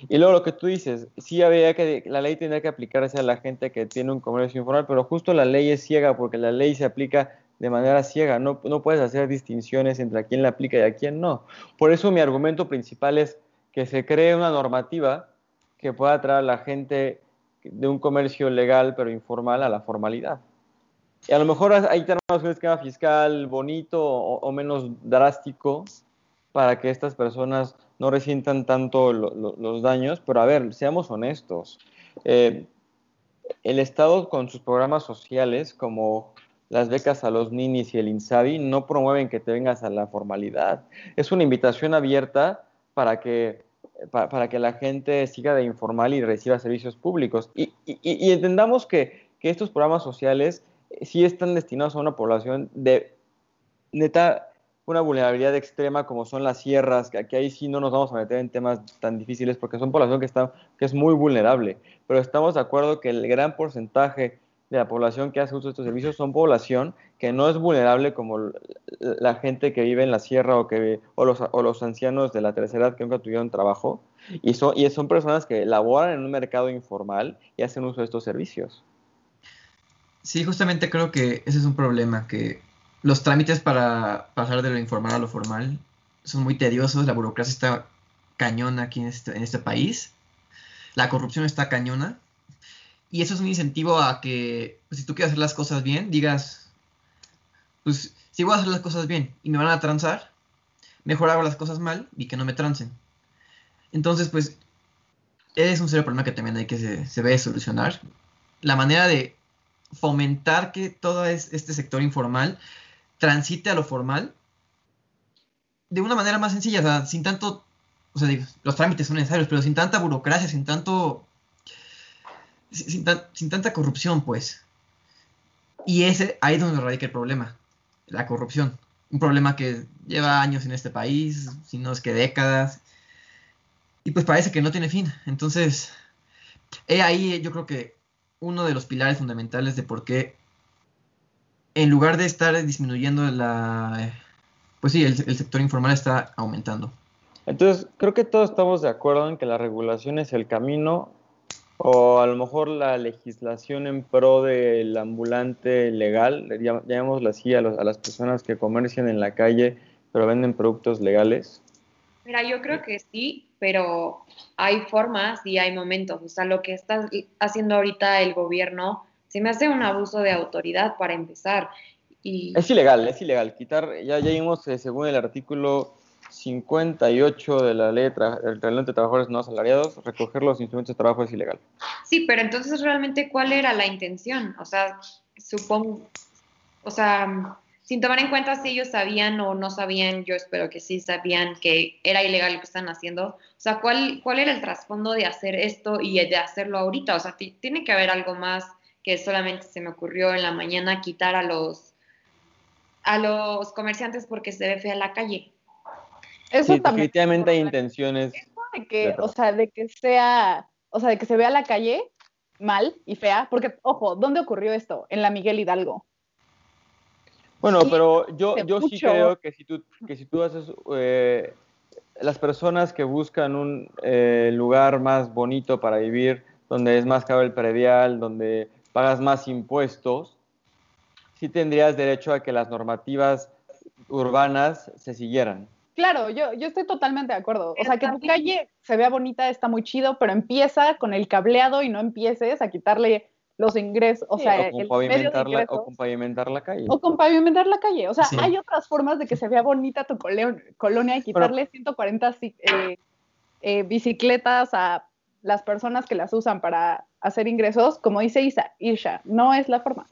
Y luego lo que tú dices, sí había que, la ley tendría que aplicarse a la gente que tiene un comercio informal, pero justo la ley es ciega porque la ley se aplica de manera ciega, no, no puedes hacer distinciones entre a quién la aplica y a quién no. Por eso mi argumento principal es que se cree una normativa que pueda traer a la gente de un comercio legal pero informal a la formalidad. Y a lo mejor hay términos un esquema fiscal bonito o, menos drástico para que estas personas no resientan tanto los daños, pero a ver, seamos honestos. Eh, el Estado con sus programas sociales como las becas a los ninis y el INSABI no promueven que te vengas a la formalidad. Es una invitación abierta para que, para, que la gente siga de informal y reciba servicios públicos. Y, y entendamos que, estos programas sociales sí están destinados a una población de neta una vulnerabilidad extrema como son las sierras, que aquí ahí sí no nos vamos a meter en temas tan difíciles porque son población que está que es muy vulnerable, pero estamos de acuerdo que el gran porcentaje de la población que hace uso de estos servicios son población que no es vulnerable como la gente que vive en la sierra o que o los, o los ancianos de la tercera edad que nunca tuvieron trabajo y son, y son personas que laboran en un mercado informal y hacen uso de estos servicios. Sí, justamente creo que ese es un problema, que los trámites para pasar de lo informal a lo formal son muy tediosos, la burocracia está cañona aquí en este, este país, la corrupción está cañona, y eso es un incentivo a que, pues, si tú quieres hacer las cosas bien, digas, pues si voy a hacer las cosas bien y me van a transar, mejor hago las cosas mal y que no me transen. Entonces, pues, es un serio problema que también hay que se, se solucionar. La manera de fomentar que todo este sector informal transite a lo formal de una manera más sencilla, o sea, sin tanto, o sea, los trámites son necesarios, pero sin tanta burocracia, sin tanto, sin, tanta corrupción, pues. Y ese, ahí es donde radica el problema, la corrupción. Un problema que lleva años en este país, si no es que décadas, y pues parece que no tiene fin. Entonces, he ahí yo creo que uno de los pilares fundamentales de por qué, en lugar de estar disminuyendo la, pues sí, el, sector informal está aumentando. Entonces, creo que todos estamos de acuerdo en que la regulación es el camino, o a lo mejor la legislación en pro del ambulante legal, llamémoslo así, a, a las personas que comercian en la calle pero venden productos legales. Mira, yo creo que sí, pero hay formas y hay momentos. O sea, lo que está haciendo ahorita el gobierno se me hace un abuso de autoridad para empezar. Y... Es ilegal, es ilegal. Quitar, ya, ya vimos, eh, según el artículo 58 de la ley del reglamento de trabajadores no asalariados, recoger los instrumentos de trabajo es ilegal. Sí, pero entonces realmente, ¿cuál era la intención? O sea, supongo, o sea, sin tomar en cuenta si ellos sabían o no sabían, yo espero que sí sabían que era ilegal lo que están haciendo. O sea, ¿cuál, cuál era el trasfondo de hacer esto y de hacerlo ahorita? O sea, tiene que haber algo más que solamente se me ocurrió en la mañana quitar a los a los comerciantes porque se ve fea la calle. Eso sí, también. Definitivamente hay intenciones. De que, o sea, de que sea, o sea, de que se vea la calle mal y fea, porque, ojo, ¿dónde ocurrió esto? En la Miguel Hidalgo. Bueno, pero yo, yo sí creo que si tú, que si tú haces, eh, las personas que buscan un eh, lugar más bonito para vivir, donde es más caro el predial, donde pagas más impuestos, sí tendrías derecho a que las normativas urbanas se siguieran. Claro, yo, yo estoy totalmente de acuerdo. O sea, que tu calle se vea bonita está muy chido, pero empieza con el cableado y no empieces a quitarle los ingresos, o sea, o con, pavimentar la, o con pavimentar la calle. O con pavimentar la calle. O sea, hay otras formas de que se vea bonita tu colonia y quitarle 140 eh, eh, bicicletas a las personas que las usan para hacer ingresos, como dice Isa, Isha, no es la forma.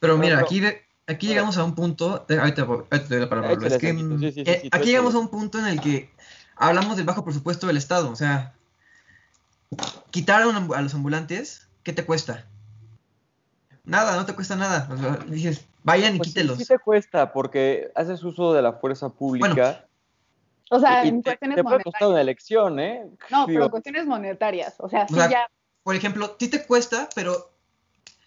Pero mira, aquí, aquí llegamos a un punto, ahorita, te doy la palabra, es que aquí llegamos a un punto en el que hablamos del bajo presupuesto del Estado, o sea, quitar a, los ambulantes, ¿qué te cuesta? Nada, no te cuesta nada. dices, vayan y pues quítelos. Sí, te cuesta, porque haces uso de la fuerza pública. o sea, en cuestiones te, puede costar una elección, ¿eh? No, pero cuestiones monetarias. O sea, sí ya. Por ejemplo, ti te cuesta, pero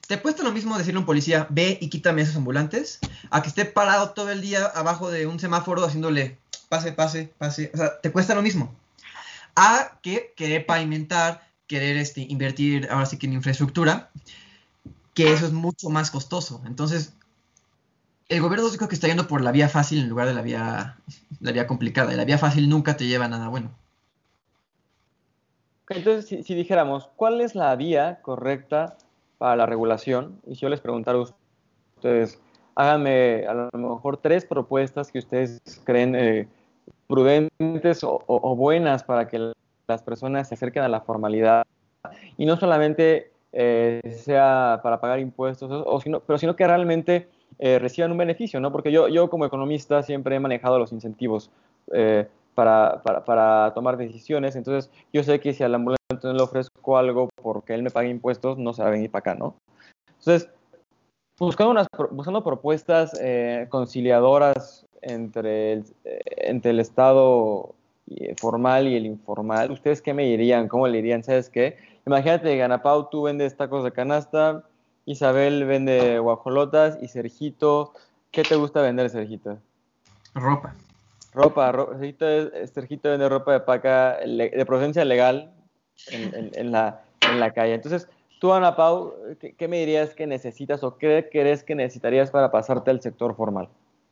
¿te cuesta lo mismo decirle a un policía, ve y quítame esos ambulantes? A que esté parado todo el día abajo de un semáforo haciéndole pase, pase, pase. O sea, te cuesta lo mismo a que querer pavimentar, querer este, invertir ahora sí que en infraestructura, que eso es mucho más costoso. Entonces, el gobierno creo que está yendo por la vía fácil en lugar de la vía, la vía complicada. Y la vía fácil nunca te lleva a nada bueno. Entonces, si, dijéramos, ¿cuál es la vía correcta para la regulación? Y si yo les preguntara a ustedes, háganme a lo mejor tres propuestas que ustedes creen eh, prudentes o, buenas para que las personas se acerquen a la formalidad y no solamente eh, sea para pagar impuestos, o, sino, pero sino que realmente eh, reciban un beneficio, ¿no? Porque yo, yo como economista siempre he manejado los incentivos eh, para, para, para, tomar decisiones, entonces yo sé que si al ambulante no le ofrezco algo porque él me paga impuestos, no se va a venir para acá, ¿no? Entonces, buscando, unas, buscando propuestas conciliadoras entre el, eh, entre el Estado eh, formal y el informal, ¿ustedes qué me dirían? ¿Cómo le dirían? ¿Sabes qué? Imagínate, Ganapau, tú vendes tacos de canasta, Isabel vende guajolotas y Sergito, ¿qué te gusta vender, Sergito? Ropa. Ropa, Sergito, vende ropa de paca de procedencia legal en, la, en la calle. Entonces, tú, Ana Pau, ¿qué, me dirías que necesitas o qué crees que necesitarías para pasarte al sector formal?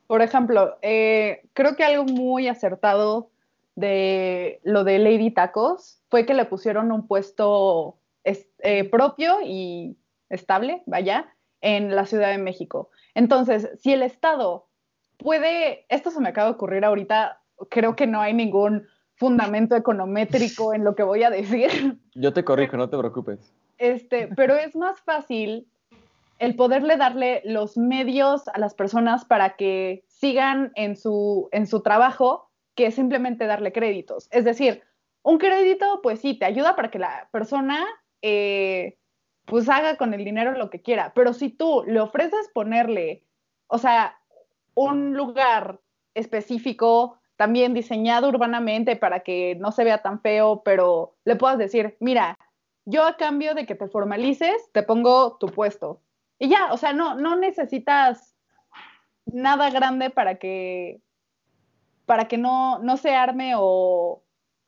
Por ejemplo, eh, creo que algo muy acertado de lo de Lady Tacos fue que le pusieron un puesto eh, propio y estable, vaya, en la Ciudad de México. Entonces, si el Estado puede, esto se me acaba de ocurrir ahorita, creo que no hay ningún fundamento econométrico en lo que voy a decir. Yo te corrijo, no te preocupes. Este, pero es más fácil el poderle darle los medios a las personas para que sigan en su, en su trabajo que simplemente darle créditos. Es decir, un crédito, pues sí, te ayuda para que la persona eh, pues haga con el dinero lo que quiera, pero si tú le ofreces ponerle, o sea, un lugar específico, también diseñado urbanamente para que no se vea tan feo, pero le puedas decir, mira, yo a cambio de que te formalices, te pongo tu puesto. Y ya, o sea, no, no necesitas nada grande para que, para que no, no se arme o,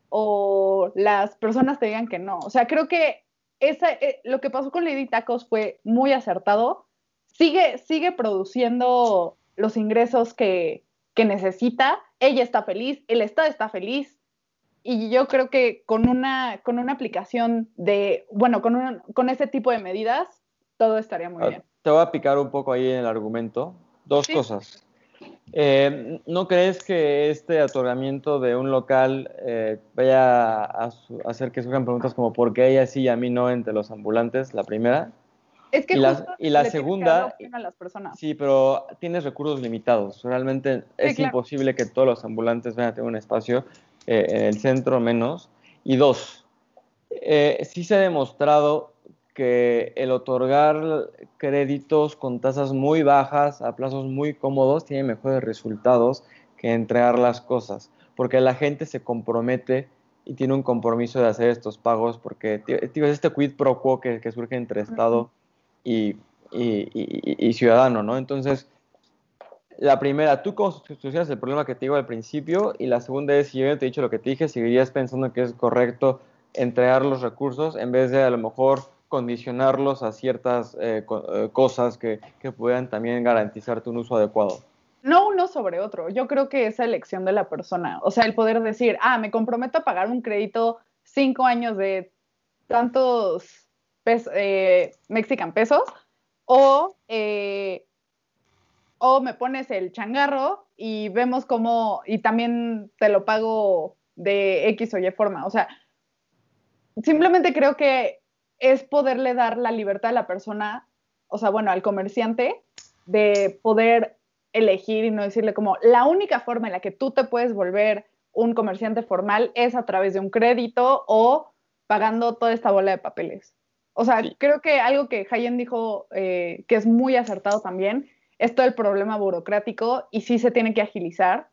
o las personas te digan que no. O sea, creo que esa, eh, lo que pasó con Lady Tacos fue muy acertado. Sigue, sigue produciendo los ingresos que, que necesita. Ella está feliz, el Estado está feliz. Y yo creo que con una, con una aplicación de, bueno, con, un, con ese tipo de medidas, todo estaría muy ah, bien. Te voy a picar un poco ahí en el argumento. Dos cosas. Eh, ¿No crees que este otorgamiento de un local eh, vaya a, hacer que surjan preguntas como ¿por qué ella sí y a mí no entre los ambulantes? La primera. Es que y la, y la segunda, a las personas. sí, pero tienes recursos limitados. Realmente es imposible que todos los ambulantes vayan a tener un espacio eh, en el centro menos. Y dos, sí se ha demostrado que el otorgar créditos con tasas muy bajas a plazos muy cómodos tiene mejores resultados que entregar las cosas, porque la gente se compromete y tiene un compromiso de hacer estos pagos, porque es este quid pro quo que, surge entre Estado y, ciudadano, ¿no? Entonces, la primera, tú constitucionas el problema que te digo al principio, y la segunda es, si yo te he dicho lo que te dije, seguirías pensando que es correcto entregar los recursos en vez de a lo mejor condicionarlos a ciertas eh, eh, cosas que, puedan también garantizarte un uso adecuado. No uno sobre otro. Yo creo que esa elección de la persona, o sea, el poder decir, ah, me comprometo a pagar un crédito cinco años de tantos eh, Mexican pesos, o, eh, o me pones el changarro y vemos cómo, y también te lo pago de X o Y forma. O sea, simplemente creo que es poderle dar la libertad a la persona, o sea, bueno, al comerciante, de poder elegir y no decirle como la única forma en la que tú te puedes volver un comerciante formal es a través de un crédito o pagando toda esta bola de papeles. O sea, creo que algo que Hayen dijo eh, que es muy acertado también es todo el problema burocrático y sí se tiene que agilizar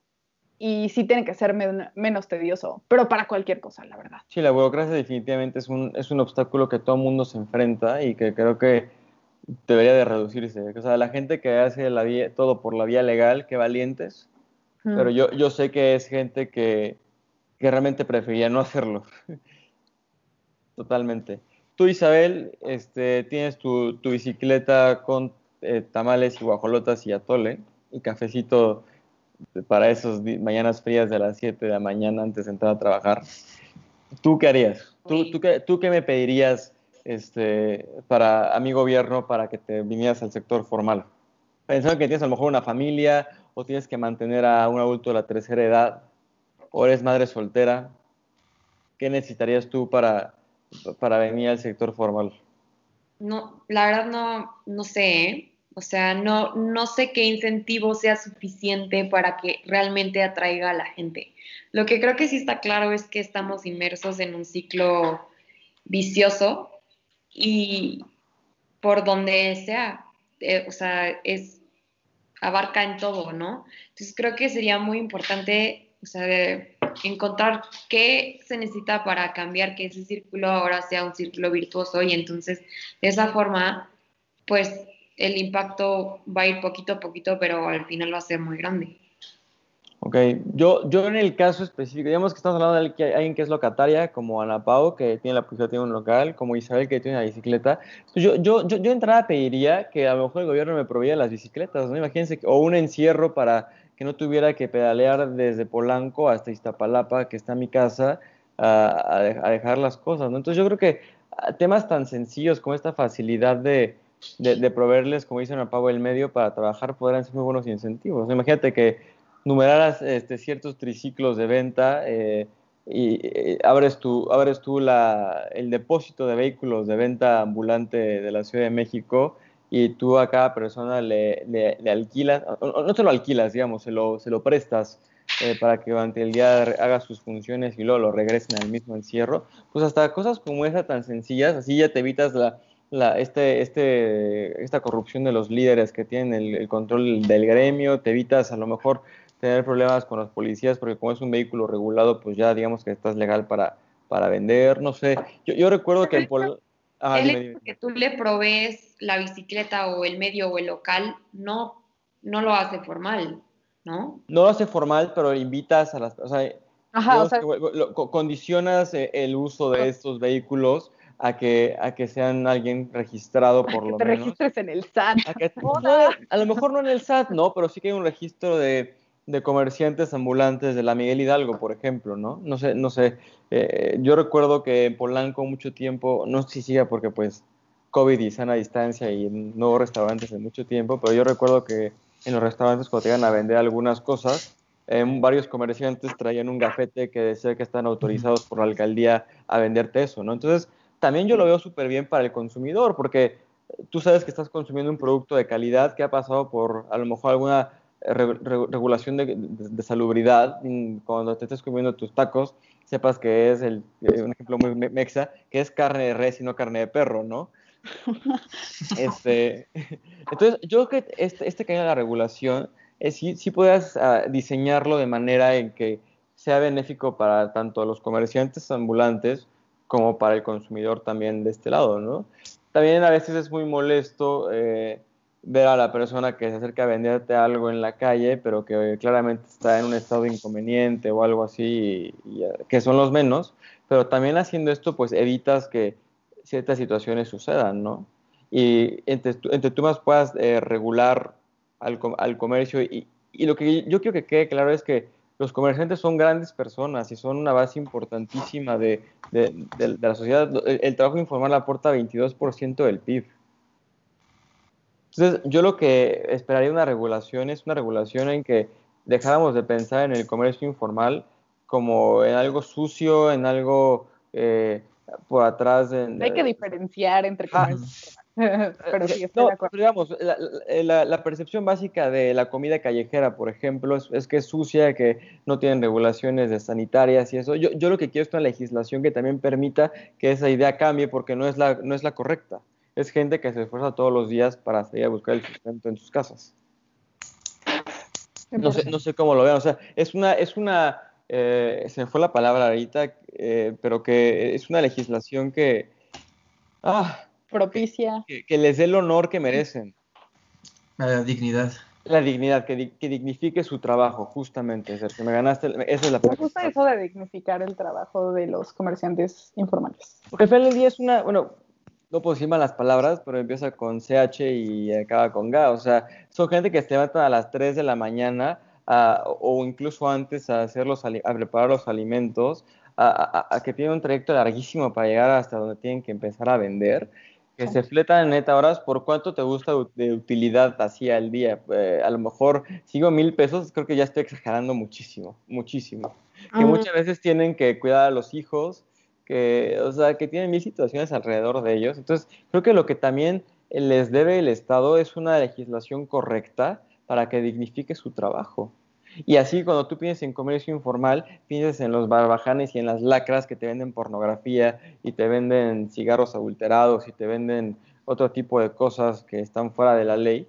y sí tiene que ser menos tedioso, pero para cualquier cosa, la verdad. Sí, la burocracia definitivamente es un, es un obstáculo que todo el mundo se enfrenta y que creo que debería de reducirse. O sea, la gente que hace la vía, todo por la vía legal, qué valientes, pero yo, yo sé que es gente que, que realmente prefería no hacerlo. Totalmente. Tú, Isabel, este, tienes tu, tu bicicleta con eh, tamales y guajolotas y atole y cafecito para esas mañanas frías de las 7 de la mañana antes de entrar a trabajar. ¿Tú qué harías? ¿Tú, tú, qué, tú qué me pedirías este, para, a mi gobierno para que te vinieras al sector formal? Pensando que tienes a lo mejor una familia o tienes que mantener a un adulto de la tercera edad o eres madre soltera, ¿qué necesitarías tú para, para venir al sector formal? No, la verdad no, no sé, ¿eh? O sea, no, no sé qué incentivo sea suficiente para que realmente atraiga a la gente. Lo que creo que sí está claro es que estamos inmersos en un ciclo vicioso y por donde sea, eh, o sea, es abarca en todo, ¿no? Entonces creo que sería muy importante, o sea, encontrar qué se necesita para cambiar que ese círculo ahora sea un círculo virtuoso y entonces de esa forma, pues el impacto va a ir poquito a poquito, pero al final va a ser muy grande. Ok, yo, yo en el caso específico, digamos que estamos hablando de alguien que es locataria, como Ana Pau, que tiene la posibilidad de un local, como Isabel, que tiene una bicicleta. Yo, yo, yo, yo entrada pediría que a lo mejor el gobierno me provea las bicicletas, ¿no? Imagínense, o un encierro para que no tuviera que pedalear desde Polanco hasta Iztapalapa, que está mi casa, a, a dejar las cosas. Entonces yo creo que temas tan sencillos como esta facilidad de proveerles, como dice Ana Pau, el medio para trabajar podrán ser muy buenos incentivos. Imagínate que numeraras este, ciertos triciclos de venta eh, y eh, abres tú, abres el depósito de vehículos de venta ambulante de la Ciudad de México y tú a cada persona le, le, alquilas, no te lo alquilas, digamos, se lo, se lo prestas eh, para que durante el día haga sus funciones y luego lo regresen al mismo encierro. Pues hasta cosas como esa tan sencillas, así ya te evitas la la, este, este, esta corrupción de los líderes que tienen el, control del gremio, te evitas a lo mejor tener problemas con los policías porque como es un vehículo regulado, pues ya digamos que estás legal para, para vender, no sé. Yo, yo recuerdo que en Pol el que tú le provees la bicicleta o el medio o el local no, no lo hace formal, ¿no? No lo hace formal, pero invitas a las... O sea, condicionas eh, el uso de estos vehículos a que, a que sean alguien registrado por lo que te registres en el SAT. A, lo mejor no en el SAT, no, pero sí que hay un registro de, de comerciantes ambulantes de la Miguel Hidalgo, por ejemplo, ¿no? No sé, no sé. Eh, yo recuerdo que en Polanco mucho tiempo, no sé si siga porque pues COVID y sana distancia y no restaurantes de mucho tiempo, pero yo recuerdo que en los restaurantes cuando iban a vender algunas cosas, eh, varios comerciantes traían un gafete que decía que están autorizados por la alcaldía a venderte eso, ¿no? Entonces, también yo lo veo súper bien para el consumidor, porque tú sabes que estás consumiendo un producto de calidad que ha pasado por a lo mejor alguna regulación de, salubridad. Cuando te estés comiendo tus tacos, sepas que es el, eh, un ejemplo muy mexa, que es carne de res y no carne de perro, ¿no? este, entonces, yo creo que este, este que haya la regulación, es, sí, sí puedas ah, diseñarlo de manera en que sea benéfico para tanto los comerciantes ambulantes como para el consumidor también de este lado, ¿no? También a veces es muy molesto eh, ver a la persona que se acerca a venderte algo en la calle, pero que claramente está en un estado inconveniente o algo así, que son los menos, pero también haciendo esto, pues evitas que ciertas situaciones sucedan, ¿no? Y entre, entre tú más puedas eh, regular al, comercio y, y, lo que yo quiero que quede claro es que los comerciantes son grandes personas y son una base importantísima de, la sociedad. El, trabajo informal aporta 22% del PIB. Entonces, yo lo que esperaría una regulación es una regulación en que dejáramos de pensar en el comercio informal como en algo sucio, en algo eh, por atrás. Hay que diferenciar entre ah. comercio pero sí, estoy de acuerdo. digamos, la, percepción básica de la comida callejera, por ejemplo, es, que es sucia, que no tienen regulaciones de sanitarias y eso. Yo, yo lo que quiero es una legislación que también permita que esa idea cambie porque no es la, no es la correcta. Es gente que se esfuerza todos los días para salir a buscar el sustento en sus casas. No sé, no sé cómo lo vean. O sea, es una, es una, eh, se me fue la palabra ahorita, eh, pero que es una legislación que, ah, propicia. Que, les dé el honor que merecen. La dignidad. La dignidad, que, dignifique su trabajo, justamente. Sergio, me ganaste, esa es la Me gusta eso de dignificar el trabajo de los comerciantes informales. Porque día es una, bueno, no puedo decir malas palabras, pero empieza con CH y acaba con GA. O sea, son gente que se levanta a las 3 de la mañana o incluso antes a, hacer a preparar los alimentos, a, que tienen un trayecto larguísimo para llegar hasta donde tienen que empezar a vender que se fletan en neta horas, ¿por cuánto te gusta de utilidad así al día? Eh, a lo mejor sigo mil pesos, creo que ya estoy exagerando muchísimo, muchísimo. Que muchas veces tienen que cuidar a los hijos, que, o sea, que tienen mil situaciones alrededor de ellos. Entonces, creo que lo que también les debe el Estado es una legislación correcta para que dignifique su trabajo. Y así cuando tú piensas en comercio informal, piensas en los barbajanes y en las lacras que te venden pornografía y te venden cigarros adulterados y te venden otro tipo de cosas que están fuera de la ley.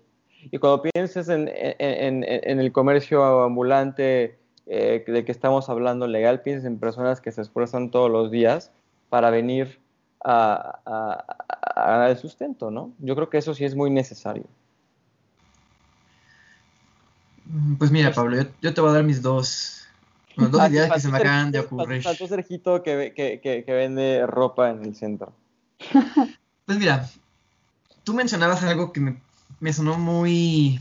Y cuando piensas en, el comercio ambulante eh, del que estamos hablando legal, piensas en personas que se esfuerzan todos los días para venir a, a ganar el sustento, ¿no? Yo creo que eso sí es muy necesario. Mm, pues mira, Pablo, yo, te voy a dar mis dos, dos ah, ideas que se me acaban de ocurrir. Faltó Sergito que, que, que, vende ropa en el centro. Pues mira, tú mencionabas algo que me, me sonó muy,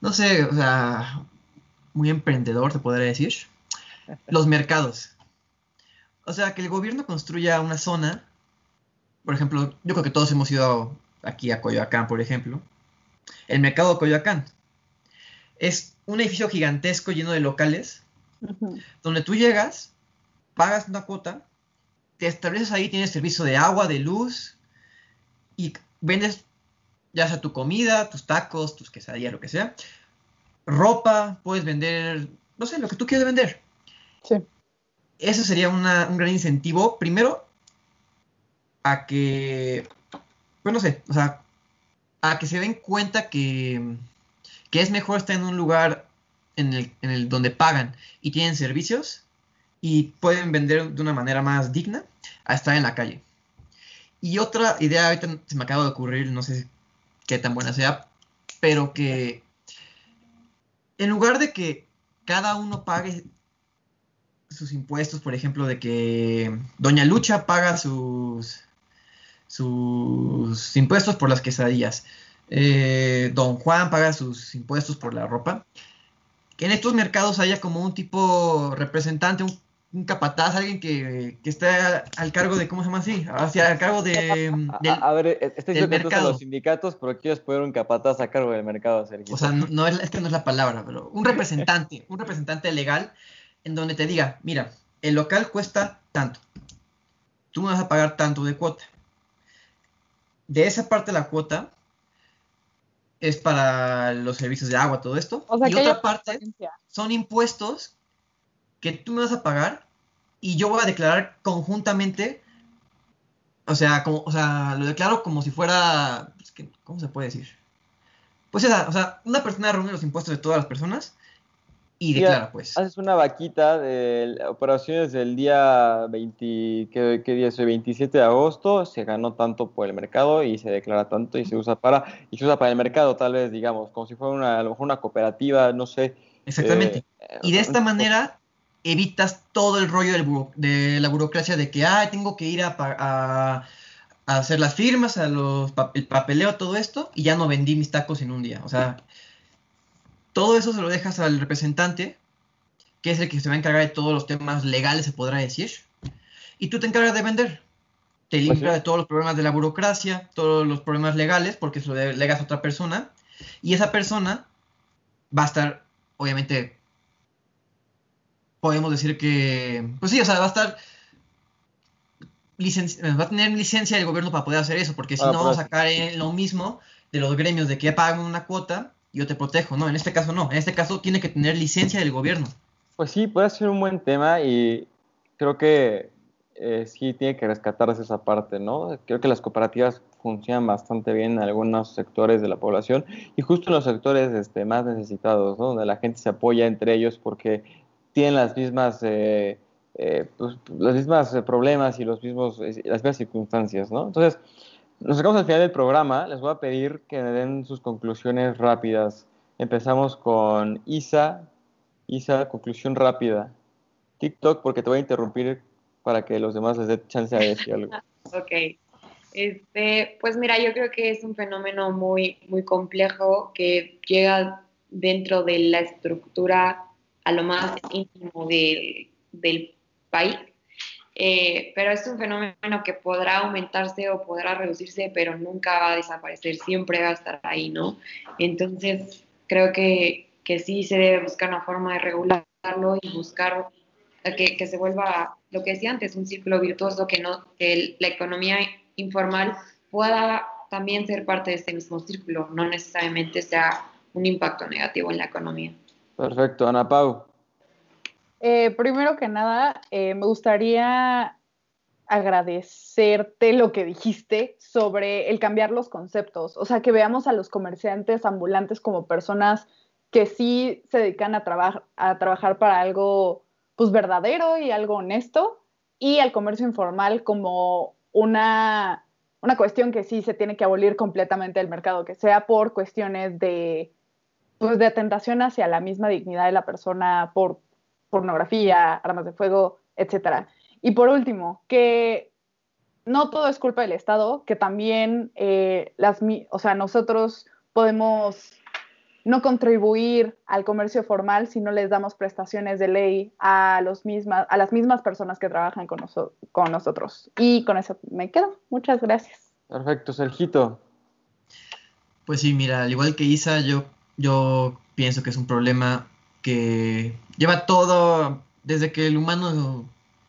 no sé, o sea, muy emprendedor, te podría decir. Los mercados. O sea, que el gobierno construya una zona, por ejemplo, yo creo que todos hemos ido aquí a Coyoacán, por ejemplo. El mercado de Coyoacán es un edificio gigantesco lleno de locales, donde tú llegas, pagas una cuota, te estableces ahí, tienes servicio de agua, de luz, y vendes ya sea tu comida, tus tacos, tus quesadillas, lo que sea, ropa, puedes vender, no sé, lo que tú quieras vender. Sí. Eso sería un gran incentivo, primero, a que, pues no sé, o sea, a que se den cuenta que que es mejor estar en un lugar en el, en el donde pagan y tienen servicios y pueden vender de una manera más digna a estar en la calle. Y otra idea ahorita se me acaba de ocurrir, no sé qué tan buena sea, pero que en lugar de que cada uno pague sus impuestos, por ejemplo, de que Doña Lucha paga sus, sus impuestos por las quesadillas, eh, don Juan paga sus impuestos por la ropa, que en estos mercados haya como un tipo representante, un, capataz, alguien que, que esté al cargo de, ¿cómo se llama así? Hacia al cargo de, a, ver, eh, estoy diciendo a los sindicatos, pero quieres poner un capataz a cargo del mercado, Sergio. O sea, no, es, que no es la palabra, pero un representante, un representante legal en donde te diga, mira, el local cuesta tanto, tú me vas a pagar tanto de cuota. De esa parte de la cuota, es para los servicios de agua, todo esto. y otra parte son impuestos que tú me vas a pagar y yo voy a declarar conjuntamente, o sea, como, o sea, lo declaro como si fuera, pues, ¿cómo se puede decir? Pues esa, o sea, una persona reúne los impuestos de todas las personas y declara, pues. Haces una vaquita de operaciones del día 20, ¿qué, día es 27 de agosto, se ganó tanto por el mercado y se declara tanto y se usa para, y se usa para el mercado, tal vez, digamos, como si fuera una, a lo mejor una cooperativa, no sé. Exactamente. Eh, y de esta manera evitas todo el rollo de la burocracia de que, ah, tengo que ir a, a, a hacer las firmas, a los, el papeleo, todo esto, y ya no vendí mis tacos en un día. O sea, todo eso se lo dejas al representante que es el que se va a encargar de todos los temas legales, se podrá decir, y tú te encargas de vender. Te pues limpia de todos los problemas de la burocracia, todos los problemas legales, porque se lo delegas a otra persona, y esa persona va a estar, obviamente, podemos decir que, pues sí, o sea, va a estar va a tener licencia del gobierno para poder hacer eso, porque si ah, no vamos a sacar en lo mismo de los gremios de que pagan una cuota y yo te protejo, no, en este caso no, en este caso tiene que tener licencia del gobierno. Pues sí, puede ser un buen tema y creo que eh, sí tiene que rescatarse esa parte, ¿no? Creo que las cooperativas funcionan bastante bien en algunos sectores de la población y justo en los sectores este, más necesitados, ¿no? Donde la gente se apoya entre ellos porque tienen las mismas... Eh, eh, pues, los mismos eh, problemas y los mismos, eh, las mismas circunstancias, ¿no? Entonces, nos sacamos al final del programa, les voy a pedir que me den sus conclusiones rápidas. Empezamos con Isa. Isa, conclusión rápida. TikTok, porque te voy a interrumpir para que los demás les dé chance a decir algo. ok. Este, pues mira, yo creo que es un fenómeno muy, muy complejo que llega dentro de la estructura a lo más íntimo del, del país. Eh, pero es un fenómeno que podrá aumentarse o podrá reducirse, pero nunca va a desaparecer, siempre va a estar ahí, ¿no? Entonces, creo que, que sí se debe buscar una forma de regularlo y buscar que, que se vuelva, lo que decía antes, un círculo virtuoso, que, no, que la economía informal pueda también ser parte de este mismo círculo, no necesariamente sea un impacto negativo en la economía. Perfecto, Ana Pau. Eh, primero que nada, eh, me gustaría agradecerte lo que dijiste sobre el cambiar los conceptos, o sea, que veamos a los comerciantes ambulantes como personas que sí se dedican a, a trabajar para algo pues verdadero y algo honesto, y al comercio informal como una, una cuestión que sí se tiene que abolir completamente del mercado, que sea por cuestiones de, pues, de atentación hacia la misma dignidad de la persona, por pornografía, armas de fuego, etcétera. Y por último, que no todo es culpa del Estado, que también eh, las, o sea, nosotros podemos no contribuir al comercio formal si no les damos prestaciones de ley a, los mismas, a las mismas personas que trabajan con, con nosotros. Y con eso me quedo. Muchas gracias. Perfecto, Sergito. Pues sí, mira, al igual que Isa, yo, yo pienso que es un problema que lleva todo, desde que el humano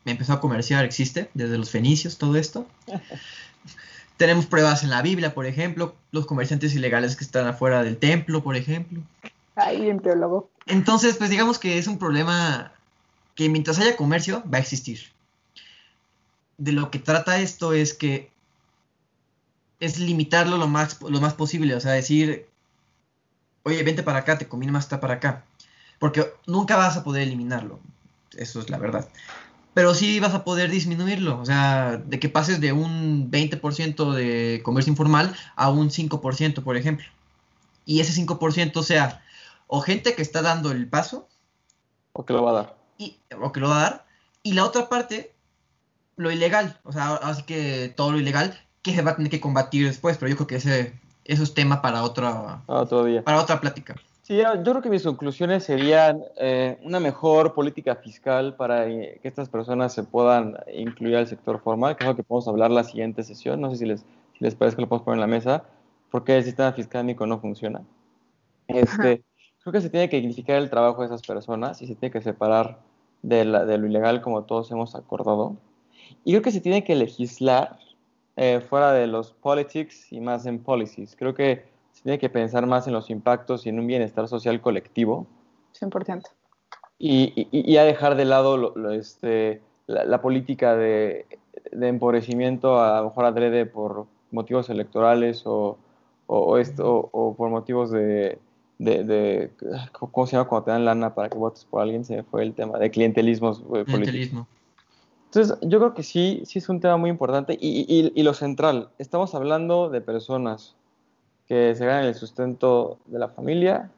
empezó a comerciar, existe, desde los fenicios, todo esto. Tenemos pruebas en la Biblia, por ejemplo, los comerciantes ilegales que están afuera del templo, por ejemplo. Ahí en teólogo. Entonces, pues digamos que es un problema que mientras haya comercio va a existir. De lo que trata esto es que es limitarlo lo más, lo más posible, o sea, decir, oye, vente para acá, te conviene más estar para acá porque nunca vas a poder eliminarlo, eso es la verdad. Pero sí vas a poder disminuirlo, o sea, de que pases de un 20% de comercio informal a un 5%, por ejemplo. Y ese 5% sea o gente que está dando el paso. O que lo va a dar. Y, o que lo va a dar. Y la otra parte, lo ilegal. O sea, así que todo lo ilegal que se va a tener que combatir después. Pero yo creo que ese, eso es tema para otra, otro día. para otra plática. Sí, yo creo que mis conclusiones serían eh, una mejor política fiscal para que estas personas se puedan incluir al sector formal, que es lo que podemos hablar la siguiente sesión. No sé si les, si les parece que lo podemos poner en la mesa, porque el sistema fiscal no funciona. Este, creo que se tiene que dignificar el trabajo de esas personas y se tiene que separar de, la, de lo ilegal como todos hemos acordado. Y creo que se tiene que legislar eh, fuera de los politics y más en policies. Creo que se tiene que pensar más en los impactos y en un bienestar social colectivo. 100%. Y, y, a dejar de lado este, la, política de, empobrecimiento, a lo mejor adrede por motivos electorales o, o, esto, o, por motivos de, de, ¿Cómo se llama cuando te dan lana para que votes por alguien? Se me fue el tema de clientelismo. Eh, clientelismo. Entonces, yo creo que sí, sí es un tema muy importante. Y, y, y, lo central, estamos hablando de personas, que se ganan el sustento de la familia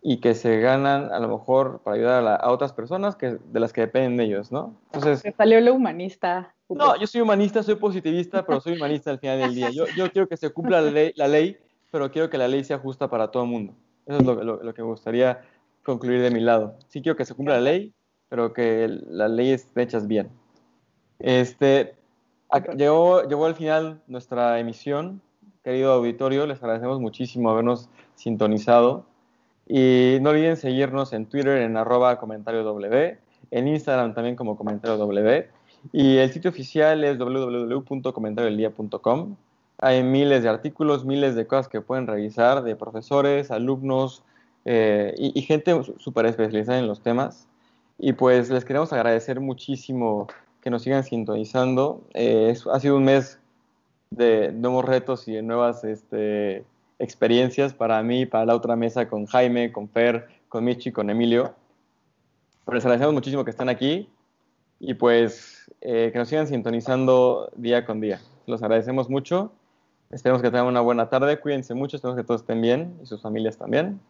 y que se ganan a lo mejor para ayudar a, otras personas que, de las que dependen de ellos, ¿no? Entonces... Se salió lo humanista. No, yo soy humanista, soy positivista, pero soy humanista al final del día. Yo, yo quiero que se cumpla la ley, la ley, pero quiero que la ley sea justa para todo el mundo. Eso es lo, lo, que me gustaría concluir de mi lado. Sí quiero que se cumpla la ley, pero que las leyes hechas bien. Este, llegó, llegó al final nuestra emisión. Querido auditorio, les agradecemos muchísimo habernos sintonizado. Y no olviden seguirnos en Twitter en arroba comentario en Instagram también como comentario. Y el sitio oficial es www.comentarioeldia.com. Hay miles de artículos, miles de cosas que pueden revisar de profesores, alumnos eh, y, gente súper especializada en los temas. Y pues les queremos agradecer muchísimo que nos sigan sintonizando. Eh, ha sido un mes de nuevos retos y de nuevas este, experiencias para mí, para la otra mesa con Jaime, con Fer, con Michi, con Emilio. Pero les agradecemos muchísimo que estén aquí y pues eh, que nos sigan sintonizando día con día. Los agradecemos mucho. Esperemos que tengan una buena tarde. Cuídense mucho. Esperemos que todos estén bien y sus familias también.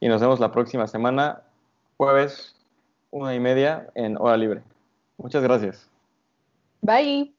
Y nos vemos la próxima semana, jueves, una y media, en Hora Libre. Muchas gracias. Bye.